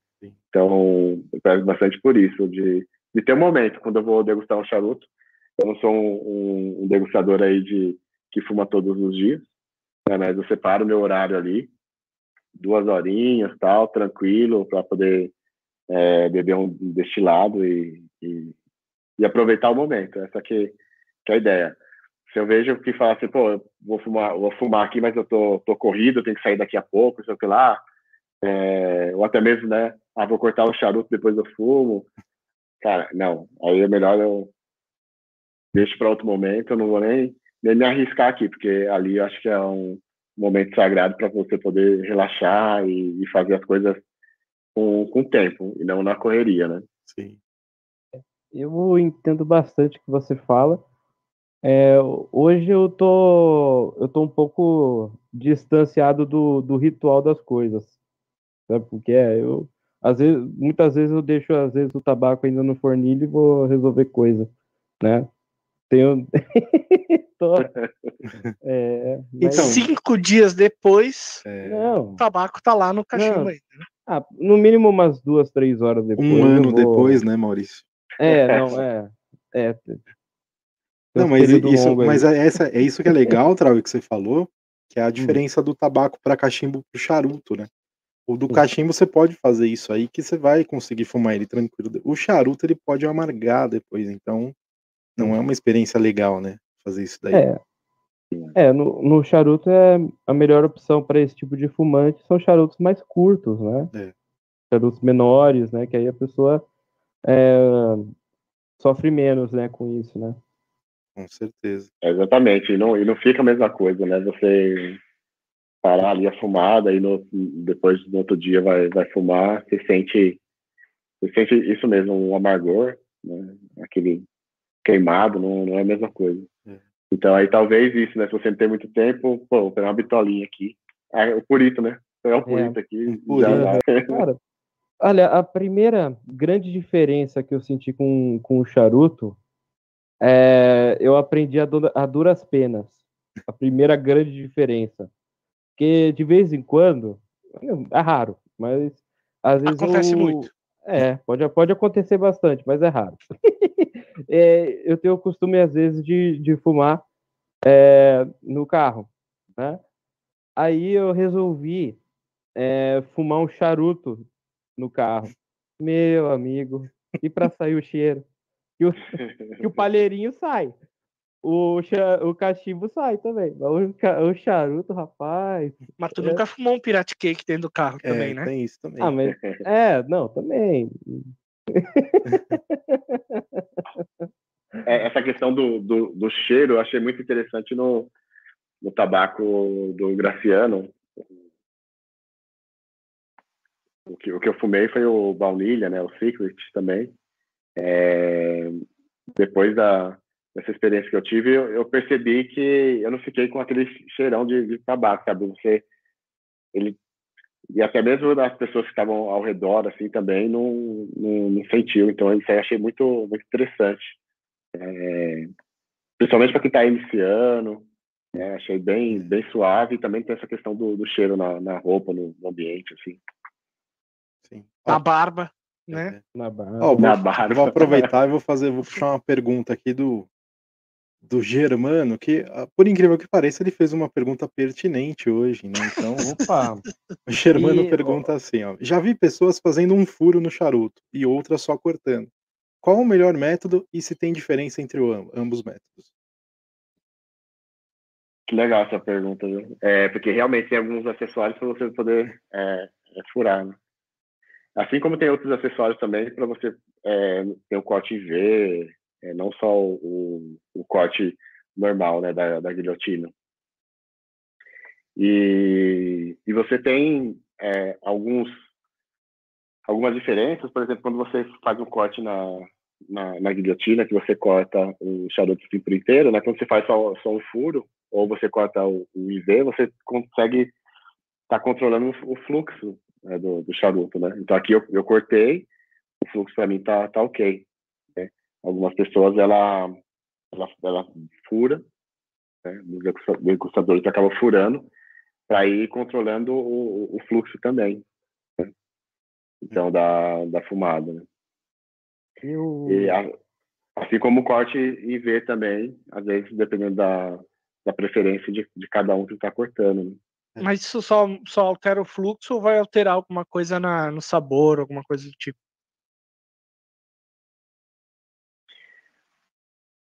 Então, eu prezo bastante por isso, de, de ter um momento. Quando eu vou degustar um charuto, eu não sou um, um- degustador aí de que fuma todos os dias, né? mas eu separo meu horário ali, duas horinhas, tal, tranquilo, para poder é, beber um destilado e, e, e aproveitar o momento. Essa que, que é a ideia se eu vejo que fala assim, pô, vou fumar, vou fumar aqui, mas eu tô, tô corrido, tenho que sair daqui a pouco, sei lá, é, ou até mesmo, né, ah, vou cortar o charuto depois eu fumo, cara, não, aí é melhor eu deixo para outro momento, eu não vou nem, nem me arriscar aqui, porque ali eu acho que é um momento sagrado para você poder relaxar e, e fazer as coisas com, com tempo, e não na correria, né. Sim. Eu entendo bastante o que você fala. É, hoje eu tô, eu tô um pouco distanciado do, do ritual das coisas, sabe? Porque é, eu, às vezes, muitas vezes eu deixo às vezes o tabaco ainda no fornilho e vou resolver coisa, né? Tenho, Estoura. É, mas- Então, Cinco dias depois, É, o tabaco tá lá no cachimbo ainda. né? Ah, no mínimo umas duas, três horas depois. um ano vou- depois, né, Maurício? É, não, é. é. Não, mas isso, mas é, essa, é isso que é legal, Trau, que você falou, que é a diferença do tabaco para cachimbo pro charuto, né? O do cachimbo você pode fazer isso aí que você vai conseguir fumar ele tranquilo. O charuto ele pode amargar depois, então não é uma experiência legal, né? Fazer isso daí. É. É, no, no charuto é a melhor opção para esse tipo de fumante são charutos mais curtos, né? É. Charutos menores, né? Que aí a pessoa é, sofre menos, né, com isso, né? Com certeza. É, Exatamente, e não, e não fica a mesma coisa, né? Você parar ali a fumada e no, depois no outro dia vai, vai fumar, você sente, você sente isso mesmo, um amargor, né? Aquele queimado, não, não é a mesma coisa. É. Então aí talvez isso, né? Se você não tem muito tempo, pô, vou pegar uma bitolinha aqui. Ah, o purito, né? Pegar o purito aqui. um purito. já vai. Cara, olha, a primeira grande diferença que eu senti com, com o charuto é eu aprendi a, du- a duras penas. A primeira grande diferença. Porque de vez em quando, é raro, mas às vezes. Acontece eu- muito. É, pode, pode acontecer bastante, mas é raro. É, eu tenho o costume, às vezes, de, de fumar é, no carro, né? Aí eu resolvi é, fumar um charuto no carro. Meu amigo, e para sair o cheiro? Que o, que o palheirinho sai. O, o cachimbo sai também. Mas o, o charuto, rapaz. Mas tu É. nunca fumou um pirate cake dentro do carro É, também, né? tem isso também. Ah, mas. É, não, também. É, essa questão do, do, do cheiro eu achei muito interessante no, no tabaco do Graciano. O que, o que eu fumei foi o baunilha, né, o Secret também. É, depois da, dessa experiência que eu tive, eu, eu percebi que eu não fiquei com aquele cheirão de, de tabaco, sabe? Você, ele, e até mesmo as pessoas que estavam ao redor, assim, também não, não, não sentiu. Então, isso aí eu achei muito, muito interessante. É, principalmente para quem está iniciando, né, achei bem, bem suave e também tem essa questão do, do cheiro na, na roupa, no, no ambiente, assim. Sim. Na barba, né? é. Na barra. Ó, vou, Na barba. vou aproveitar e vou fazer, vou puxar uma pergunta aqui do do Germano, que ah, por incrível que pareça, ele fez uma pergunta pertinente hoje, né? Então, Opa! o Germano E, pergunta assim, ó: Já vi pessoas fazendo um furo no charuto e outras só cortando. Qual o melhor método e se tem diferença entre o am- ambos métodos? Que legal essa pergunta, viu? É, porque realmente tem alguns acessórios para você poder é, é, furar, né? Assim como tem outros acessórios também para você é, ter o corte em V, é, não só o, o, corte normal, né, da, da guilhotina. E, e você tem é, alguns algumas diferenças, por exemplo, quando você faz um corte na, na, na guilhotina, que você corta o charuto por inteiro, né? Quando você faz só, só um furo, ou você corta o, o IV, você consegue estar controlando o, fluxo né, do, do charuto, né? Então aqui eu, eu cortei, o fluxo para mim tá, tá ok. Algumas pessoas, ela, ela, ela fura, né? os degusta- degustadores acabam furando para ir controlando o, o fluxo também. né? Então, da, da fumada, né? Eu... E a- assim como o corte IV também, às vezes, dependendo da, da preferência de, de cada um que está cortando. Né? Mas isso só, só altera o fluxo ou vai alterar alguma coisa na, no sabor, alguma coisa do tipo?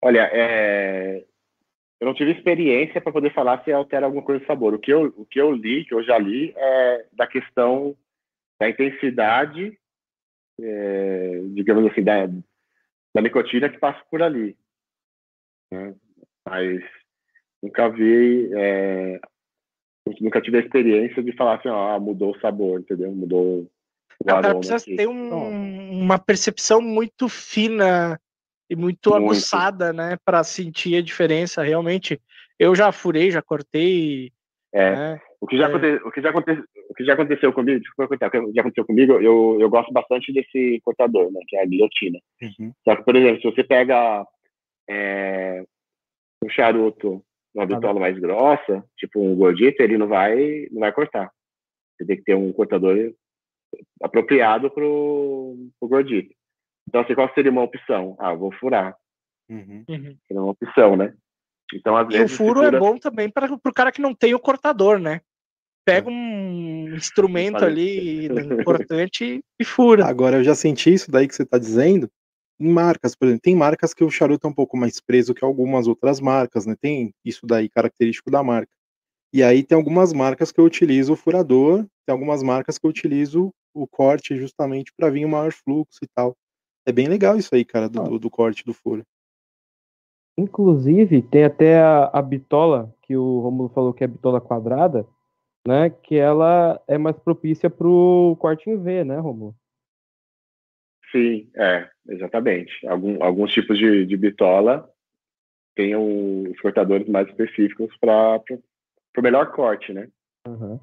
Olha, é, eu não tive experiência para poder falar se altera alguma coisa do sabor. O que, eu, o que eu li, que eu já li, é da questão da intensidade, é, digamos assim, da, da nicotina que passa por ali. né? Mas nunca vi, é, nunca tive a experiência de falar assim, ó, ah, mudou o sabor, entendeu? Mudou o cara precisa ter um- uma percepção muito fina e muito, Muito. aguçada, né, para sentir a diferença. Realmente, eu já furei, já cortei, É, né? O que já, É. aconte- o que já, aconte- o que já aconteceu comigo, desculpa o que já aconteceu comigo, eu, eu gosto bastante desse cortador, né, que é a guilhotina. Uhum. Só que, por exemplo, se você pega é, um charuto, uma bitola mais grossa, tipo um gordito, ele não vai, não vai cortar. Você tem que ter um cortador apropriado pro, pro gordito. Então, assim, qual seria uma opção? Ah, vou furar. Uhum. É uma opção, né? Então, às E o vezes. furo se é fura- bom também para o cara que não tem o cortador, né? Pega um instrumento Faz- ali importante e fura. Agora, eu já senti isso daí que você tá dizendo em marcas, por exemplo. Tem marcas que o charuto é um pouco mais preso que algumas outras marcas, né? Tem isso daí característico da marca. E aí tem algumas marcas que eu utilizo o furador, tem algumas marcas que eu utilizo o corte justamente para vir um maior fluxo e tal. É bem legal isso aí, cara, do, Ah. do- do corte do furo. Inclusive, tem até a, a bitola, que o Romulo falou que é bitola quadrada, né? Que ela é mais propícia pro corte em V, né, Romulo? Sim, é, exatamente. Algum, alguns tipos de, de bitola têm o- os cortadores mais específicos para o melhor corte, né? Aham.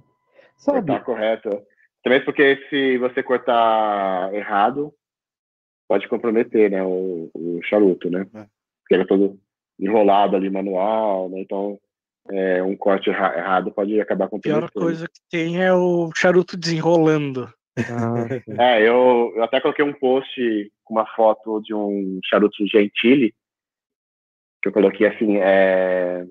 Sabe, Cortar correto. Também porque se você cortar errado, pode comprometer, né, o, o charuto, né? É. Porque ele é todo enrolado ali manual, né? Então, é, um corte erra- errado pode acabar A comprometendo. pior coisa que tem é o charuto desenrolando. ah. É, eu, eu até coloquei um post com uma foto de um charuto Gentili, que eu coloquei assim, é,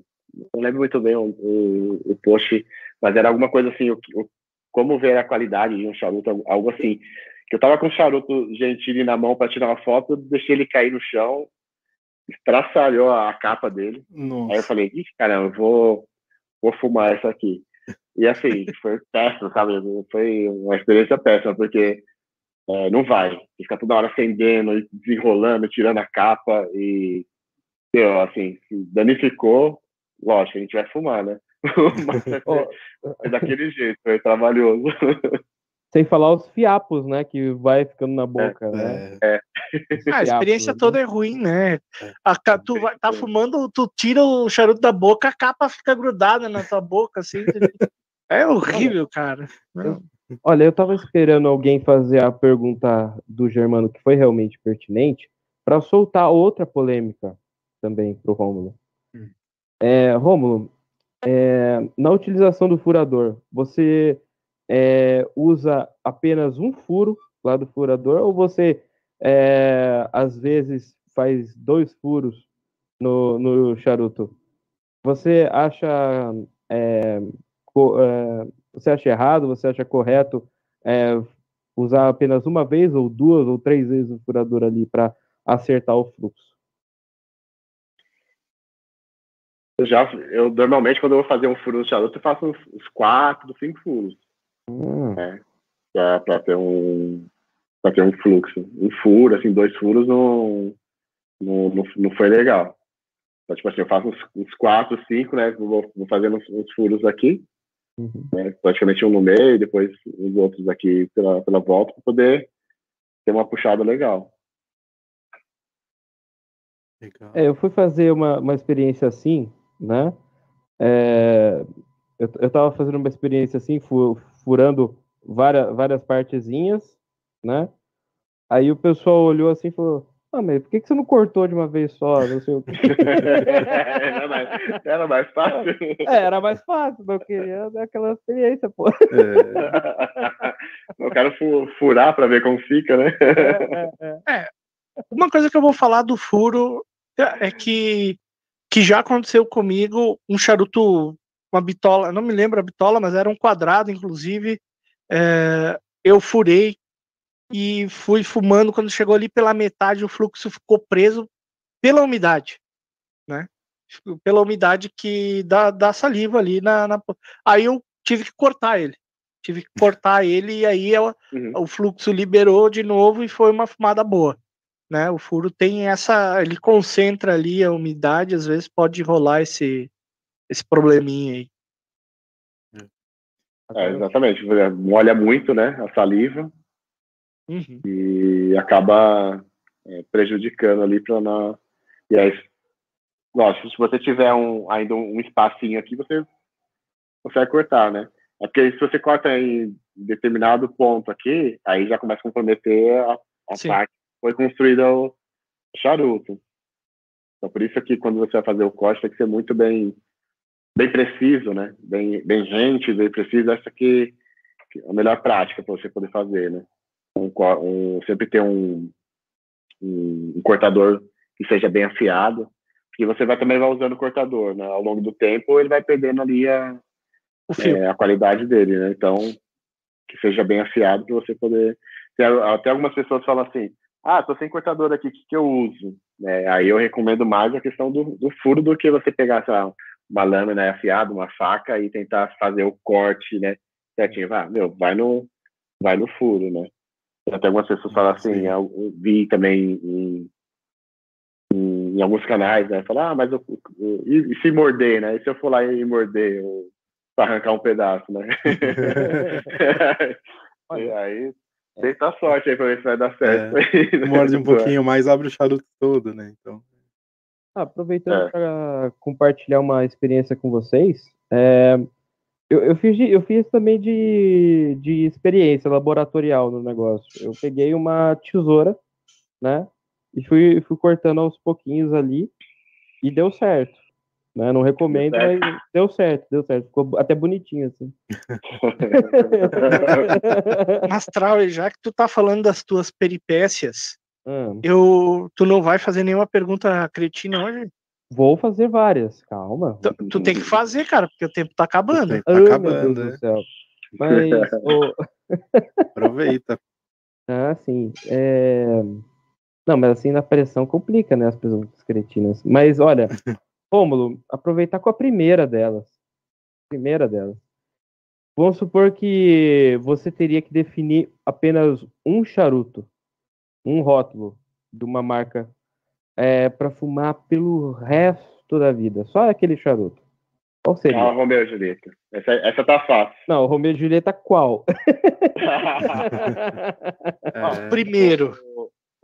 não lembro muito bem o, o, o post, mas era alguma coisa assim, o, o- como ver a qualidade de um charuto, algo assim. Que eu tava com o charuto Gentili na mão para tirar uma foto, deixei ele cair no chão, estraçalhou a capa dele. Aí eu Nossa. falei, ixi, caramba, eu vou, vou fumar essa aqui. E assim, foi péssimo, sabe? Foi uma experiência péssima, porque é, não vai. Fica toda hora acendendo, desenrolando, tirando a capa e, meu, assim, se danificou, lógico, a gente vai fumar, né? Mas é daquele jeito, foi trabalhoso. sem falar os fiapos, né? Que vai ficando na boca, né? É, Ah, a experiência fiapos, toda é ruim, né? É. A tu vai, tá fumando, tu tira o charuto da boca, a capa fica grudada na tua boca, assim. É horrível, cara. Olha, eu tava esperando alguém fazer a pergunta do Germano que foi realmente pertinente para soltar outra polêmica também pro Rômulo. Hum. É, Rômulo, é, na utilização do furador, você é, usa apenas um furo lá do furador ou você é, às vezes faz dois furos no, no charuto? Você acha é, é, você acha errado, você acha correto é, usar apenas uma vez, ou duas, ou três vezes o furador ali para acertar o fluxo? Eu já, eu normalmente, quando eu vou fazer um furo no charuto, eu faço uns quatro, cinco furos. Hum, para ter um para ter um fluxo. Um furo, assim, dois furos não, não, não, não foi legal. Então, tipo assim, eu faço uns, uns quatro, cinco, né? Vou, vou fazendo uns, uns furos aqui, uhum. né, praticamente um no meio, depois os outros aqui pela, pela volta, para poder ter uma puxada legal. legal. É, eu fui fazer uma, uma experiência assim, né? É, eu, eu tava fazendo uma experiência assim, fu- furando várias, várias partezinhas, né? Aí o pessoal olhou assim e falou: Ah, mas por que, que você não cortou de uma vez só? Não sei o quê. era, mais, era mais fácil. É, era mais fácil, mas eu queria dar aquela experiência, pô. É, eu quero fu- furar para ver como fica, né? É, é, é. Uma coisa que eu vou falar do furo é que, que já aconteceu comigo um charuto, uma bitola, não me lembro a bitola, mas era um quadrado, inclusive. é, eu furei e fui fumando. Quando chegou ali pela metade, o fluxo ficou preso pela umidade, né? Pela umidade que da, da saliva ali na, na- Aí eu tive que cortar ele. Tive que cortar ele e aí eu, Uhum. o fluxo liberou de novo e foi uma fumada boa. Né? O furo tem essa. Ele concentra ali a umidade, às vezes pode rolar esse, esse probleminha aí. É, exatamente. Molha muito, né? A saliva. Uhum. e acaba é, prejudicando ali para na e aí lógico se você tiver um ainda um espacinho aqui você consegue cortar né é porque se você corta em determinado ponto aqui aí já começa a comprometer a, a parte que foi construída o charuto Então, por isso que quando você vai fazer o corte, tem que ser muito bem, bem preciso, né? Bem, bem gente, bem preciso. Essa aqui é a melhor prática para você poder fazer, né? Um, um, sempre ter um, um, um, cortador que seja bem afiado, porque você vai também vai usando o cortador, né? Ao longo do tempo, ele vai perdendo ali a, é, a qualidade dele, né? Então, que seja bem afiado para você poder. Até algumas pessoas falam assim: ah, tô sem cortador aqui, o que, que eu uso? É, aí eu recomendo mais a questão do, do furo do que você pegar, sei lá, uma lâmina afiada, uma faca e tentar fazer o corte, né? Certinho. Vai, meu, vai no, vai no furo, né? Até algumas pessoas falam assim, eu vi também em, em, em alguns canais, né? Falar, ah, mas eu, eu, e, e, se morder, né? E se eu for lá e morder, para arrancar um pedaço, né? e aí Tenta a sorte aí pra ver se vai dar certo. É, morde um pouquinho mais, abre o charuto todo, né? Então. Ah, aproveitando é. para compartilhar uma experiência com vocês, é, eu, eu, fiz, eu fiz também de, de experiência laboratorial no negócio. Eu peguei uma tesoura, né? E fui, fui cortando aos pouquinhos ali e deu certo. Né? Não recomendo, mas deu certo, deu certo. Ficou até bonitinho, assim. Astral, já que tu tá falando das tuas peripécias, hum. eu, tu não vai fazer nenhuma pergunta cretina hoje? Vou fazer várias, calma. Tu, tu tem que fazer, cara, porque o tempo tá acabando. Tempo tá oh, acabando, né? Mas. oh... Aproveita. Ah, sim. É... Não, mas assim na pressão complica, né? As perguntas cretinas. Mas olha, Rômulo, aproveitar com a primeira delas. Primeira delas. Vamos supor que você teria que definir apenas um charuto, um rótulo de uma marca é, para fumar pelo resto da vida. Só aquele charuto. Qual seria? Ah, Romeu e Julieta. Essa, essa tá fácil. Não, Romeu e Julieta qual? é... Primeiro.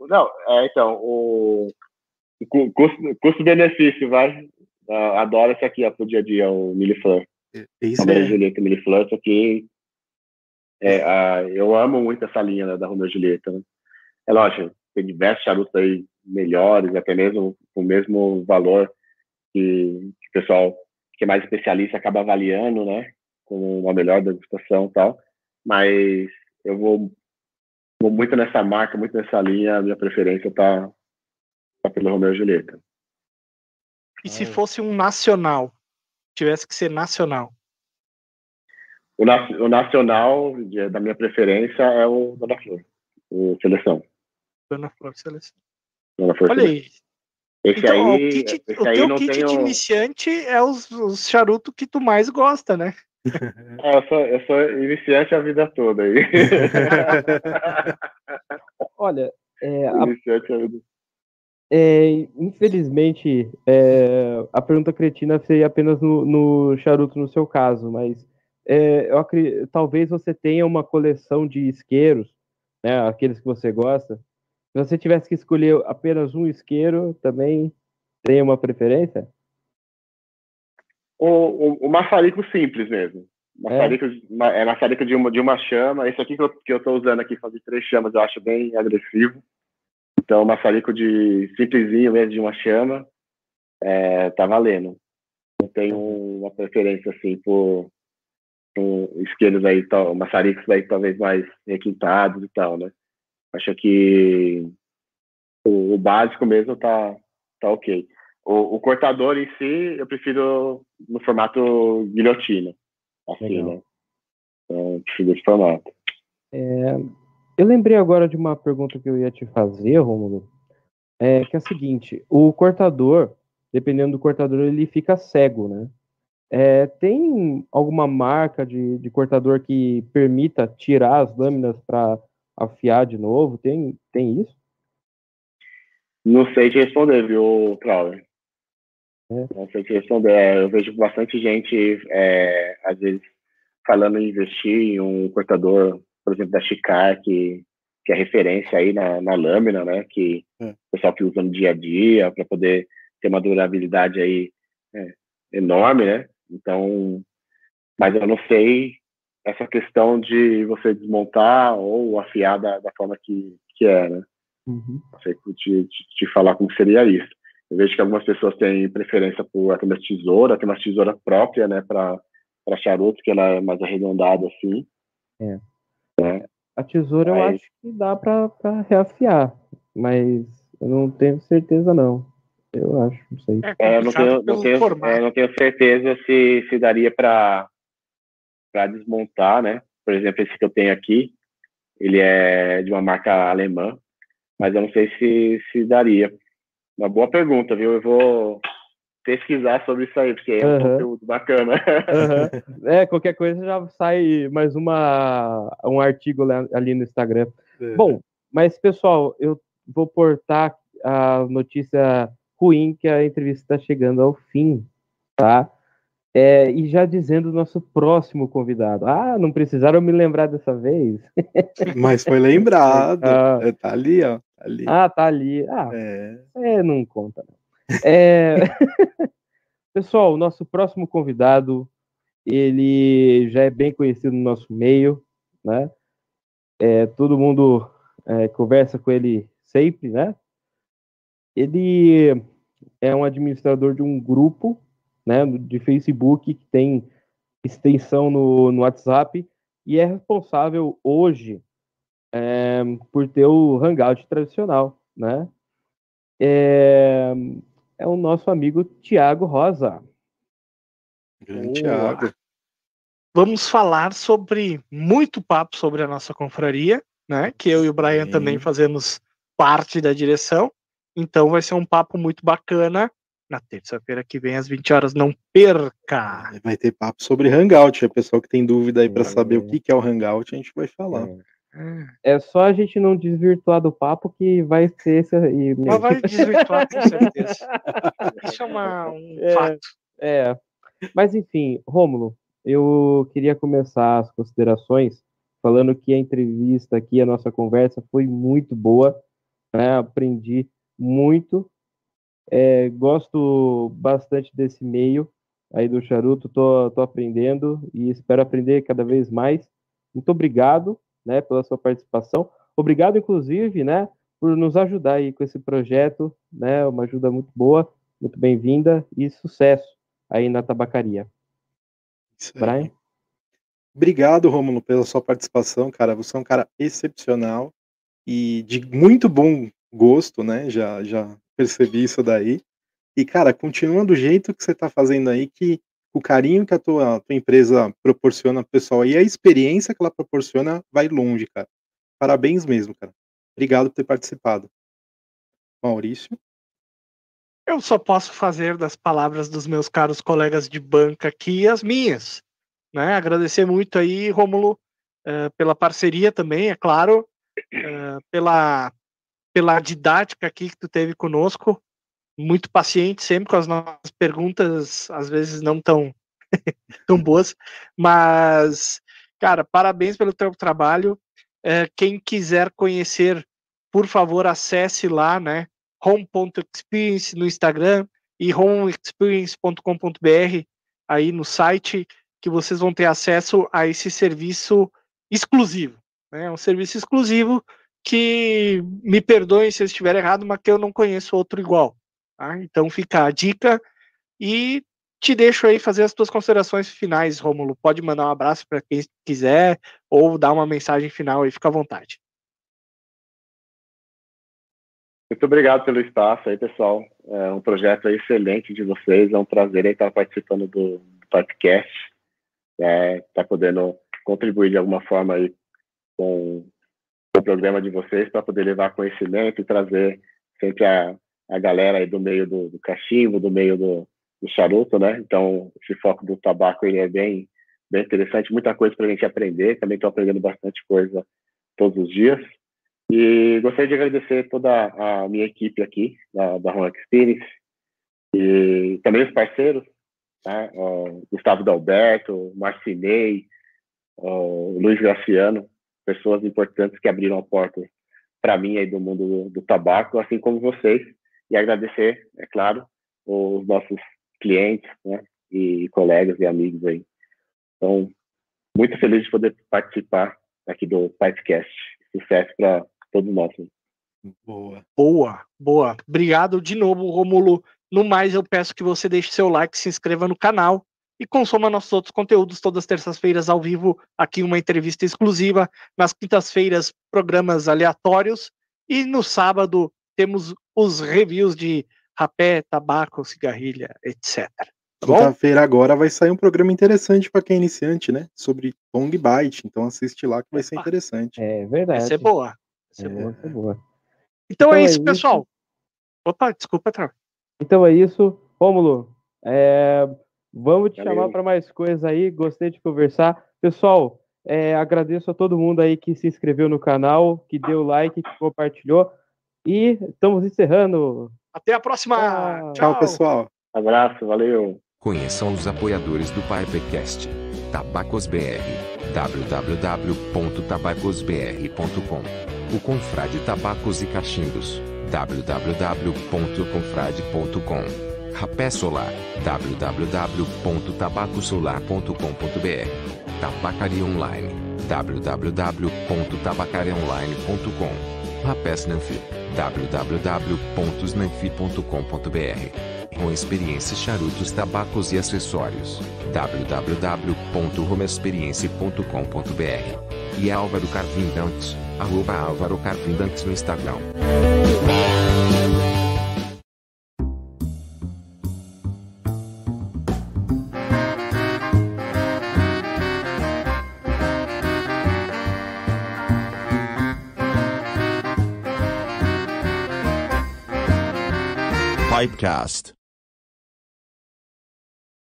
Não, é, então, o custo-benefício, vai. Uh, adoro esse aqui, ó, pro dia a dia, o Millifleur. Isso Romeo é... Julieta Millifleur, isso aqui... É, uh, eu amo muito essa linha né, da Romeo e Julieta, né? É lógico, tem diversos charutos aí melhores, até mesmo com o mesmo valor que, que o pessoal que é mais especialista acaba avaliando, né? Com uma melhor degustação e tal. Mas eu vou, vou muito nessa marca, muito nessa linha, a minha preferência tá, tá pelo Romeo e Julieta. E se fosse um nacional? Tivesse que ser nacional? O, na, o nacional, da minha preferência, é o Dona Flor, o Seleção. Dona Flor Seleção. Dona Flor Olha aí. Esse então, aí, o, kit, esse o aí teu não kit de iniciante é os, os charutos que tu mais gosta, né? É, eu, sou, eu sou iniciante a vida toda aí. Olha, é, a... iniciante a vida é, infelizmente, é, a pergunta cretina seria apenas no, no, charuto no seu caso, mas é, eu acredito, talvez você tenha uma coleção de isqueiros, né, aqueles que você gosta. Se você tivesse que escolher apenas um isqueiro, também tem uma preferência? O, o, o maçarico simples mesmo. Maçarico, é, é maçarico de uma, de uma chama. Esse aqui que eu estou usando aqui, fazer três chamas, eu acho bem agressivo. Então, maçarico de simplesinho mesmo, de uma chama, é, tá valendo. Não tenho uma preferência, assim, por um, isqueiros aí, tal, maçaricos aí talvez mais requintados e tal, né? Acho que o, o básico mesmo tá, tá ok. O, o, cortador em si, eu prefiro no formato guilhotina, assim, Legal. né? Então, eu prefiro esse formato. É, eu lembrei agora de uma pergunta que eu ia te fazer, Romulo, é, que é a seguinte: o cortador, dependendo do cortador, ele fica cego, né? É, tem alguma marca de, de cortador que permita tirar as lâminas para afiar de novo? Tem, tem isso? Não sei te responder, viu, Crowley? É. Não sei te responder. É, eu vejo bastante gente, é, às vezes, falando em investir em um cortador por exemplo, da Chicar, que, que é referência aí na, na lâmina, né? Que é. o pessoal que usa no dia a dia para poder ter uma durabilidade aí é, enorme, né? Então, mas eu não sei essa questão de você desmontar ou afiar da, da forma que, que é, né? Uhum. Não sei te, te, te, falar como seria isso. Eu vejo que algumas pessoas têm preferência por aquela tesoura, tem uma tesoura própria, né, para charuto, que ela é mais arredondada assim. É. é. A tesoura eu acho que dá para reafiar, mas eu não tenho certeza não. Eu acho, não sei. É, não, tenho, não, tenho, é, não tenho certeza se, se daria para desmontar, né? Por exemplo, esse que eu tenho aqui, ele é de uma marca alemã, mas eu não sei se, se daria. Uma boa pergunta, viu? Eu vou pesquisar sobre isso aí, porque é um uhum. conteúdo bacana. Uhum. É, qualquer coisa já sai mais uma, um artigo ali no Instagram. Uhum. Bom, mas pessoal, eu vou portar a notícia ruim que a entrevista está chegando ao fim, tá? É, e já dizendo o nosso próximo convidado. Ah, não precisaram me lembrar dessa vez. Mas foi lembrado. ah, é, tá ali, ó. Tá ali. Ah, tá ali. Ah, é, é não conta. É... Pessoal, o nosso próximo convidado, ele já é bem conhecido no nosso meio, né? É, todo mundo é, conversa com ele sempre, né? Ele é um administrador de um grupo né, de Facebook, que tem extensão no, no WhatsApp, e é responsável hoje é, por ter o Hangout tradicional, né? É, é o nosso amigo Tiago Rosa. Grande Tiago. Vamos falar sobre muito papo sobre a nossa confraria, né? Que eu e o Brian Sim. também fazemos parte da direção. Então vai ser um papo muito bacana na terça-feira que vem às 20 horas. Não perca! Vai ter papo sobre Hangout. A pessoa que tem dúvida aí para é. saber o que é o Hangout, a gente vai falar. É. é só a gente não desvirtuar do papo que vai ser esse aí. Mas vai desvirtuar com certeza. Isso é uma, um é, fato. É. Mas enfim, Rômulo, eu queria começar as considerações falando que a entrevista aqui, a nossa conversa foi muito boa. Né? Aprendi muito é, gosto bastante desse meio aí do charuto, tô, tô aprendendo e espero aprender cada vez mais. Muito obrigado, né, pela sua participação. Obrigado, inclusive, né, por nos ajudar aí com esse projeto, né, uma ajuda muito boa, muito bem-vinda e sucesso aí na tabacaria. Isso Brian? Obrigado, Rômulo, pela sua participação, cara. Você é um cara excepcional e de muito bom gosto, né? Já, já percebi isso daí. E, cara, continua do jeito que você tá fazendo aí, que o carinho que a tua, a tua empresa proporciona pro pessoal e a experiência que ela proporciona vai longe, cara. Parabéns mesmo, cara. Obrigado por ter participado. Maurício? Eu só posso fazer das palavras dos meus caros colegas de banca aqui as minhas. Né? Agradecer muito aí, Rômulo, uh, pela parceria também, é claro, uh, pela pela didática aqui que tu teve conosco, muito paciente sempre com as nossas perguntas, às vezes não tão, tão boas, mas, cara, parabéns pelo teu trabalho. É, quem quiser conhecer, por favor, acesse lá, né, home.experience no Instagram e homeexperience.com.br aí no site, que vocês vão ter acesso a esse serviço exclusivo. Né, um serviço exclusivo que me perdoem se eu estiver errado, mas que eu não conheço outro igual. Tá? Então fica a dica e te deixo aí fazer as tuas considerações finais, Rômulo. Pode mandar um abraço para quem quiser ou dar uma mensagem final aí, fica à vontade. Muito obrigado pelo espaço aí, pessoal. É um projeto excelente de vocês. É um prazer estar participando do, podcast. É, estar tá podendo contribuir de alguma forma aí com o programa de vocês para poder levar conhecimento e trazer sempre a, a galera aí do meio do, do cachimbo, do meio do, do charuto, né? Então, esse foco do tabaco ele é bem, bem interessante, muita coisa para a gente aprender. Também estou aprendendo bastante coisa todos os dias. E gostaria de agradecer toda a minha equipe aqui da, da Home Experience e também os parceiros, né? o Gustavo Dalberto, Marcinei, o Luiz Graciano, pessoas importantes que abriram a porta para mim aí do mundo do, do, tabaco, assim como vocês, e agradecer, é claro, os nossos clientes, né, e colegas e amigos aí. Então, muito feliz de poder participar aqui do Pipecast. Sucesso para todos nós. Boa. Boa, boa. Obrigado de novo, Romulo. No mais, eu peço que você deixe seu like, se inscreva no canal e consuma nossos outros conteúdos todas as terças-feiras ao vivo, aqui uma entrevista exclusiva, nas quintas-feiras programas aleatórios e no sábado temos os reviews de rapé, tabaco, cigarrilha, etc. Tá? Quinta-feira agora vai sair um programa interessante para quem é iniciante, né? Sobre Tongue Bite. Então assiste lá que vai ser interessante. É verdade. Vai ser boa. Vai ser É, boa. vai ser boa. Então, Então é é isso, isso. pessoal. Opa, desculpa, Trau. Então é isso. Rômulo, é, vamos te Valeu. chamar para mais coisas aí. Gostei de conversar. Pessoal, é, agradeço a todo mundo aí que se inscreveu no canal, que deu like, que compartilhou. E estamos encerrando. Até a próxima. Tchau. Tchau, pessoal. Abraço, valeu. Conheçam os apoiadores do Pipecast. Tabacos BR. www.tabacosbr.com O Confrade Tabacos e Cachimbos. www.confrade.com Rapé Solar. www.tabacosolar.com.br Tabacaria Online. www.tabacariaonline.com Rapés Nanfi. www.snanfi.com.br com experiência charutos, tabacos e acessórios. www.romexperience.com.br E Álvaro Carvindantes, arroba Álvaro Carvindantes no Instagram. Pipecast.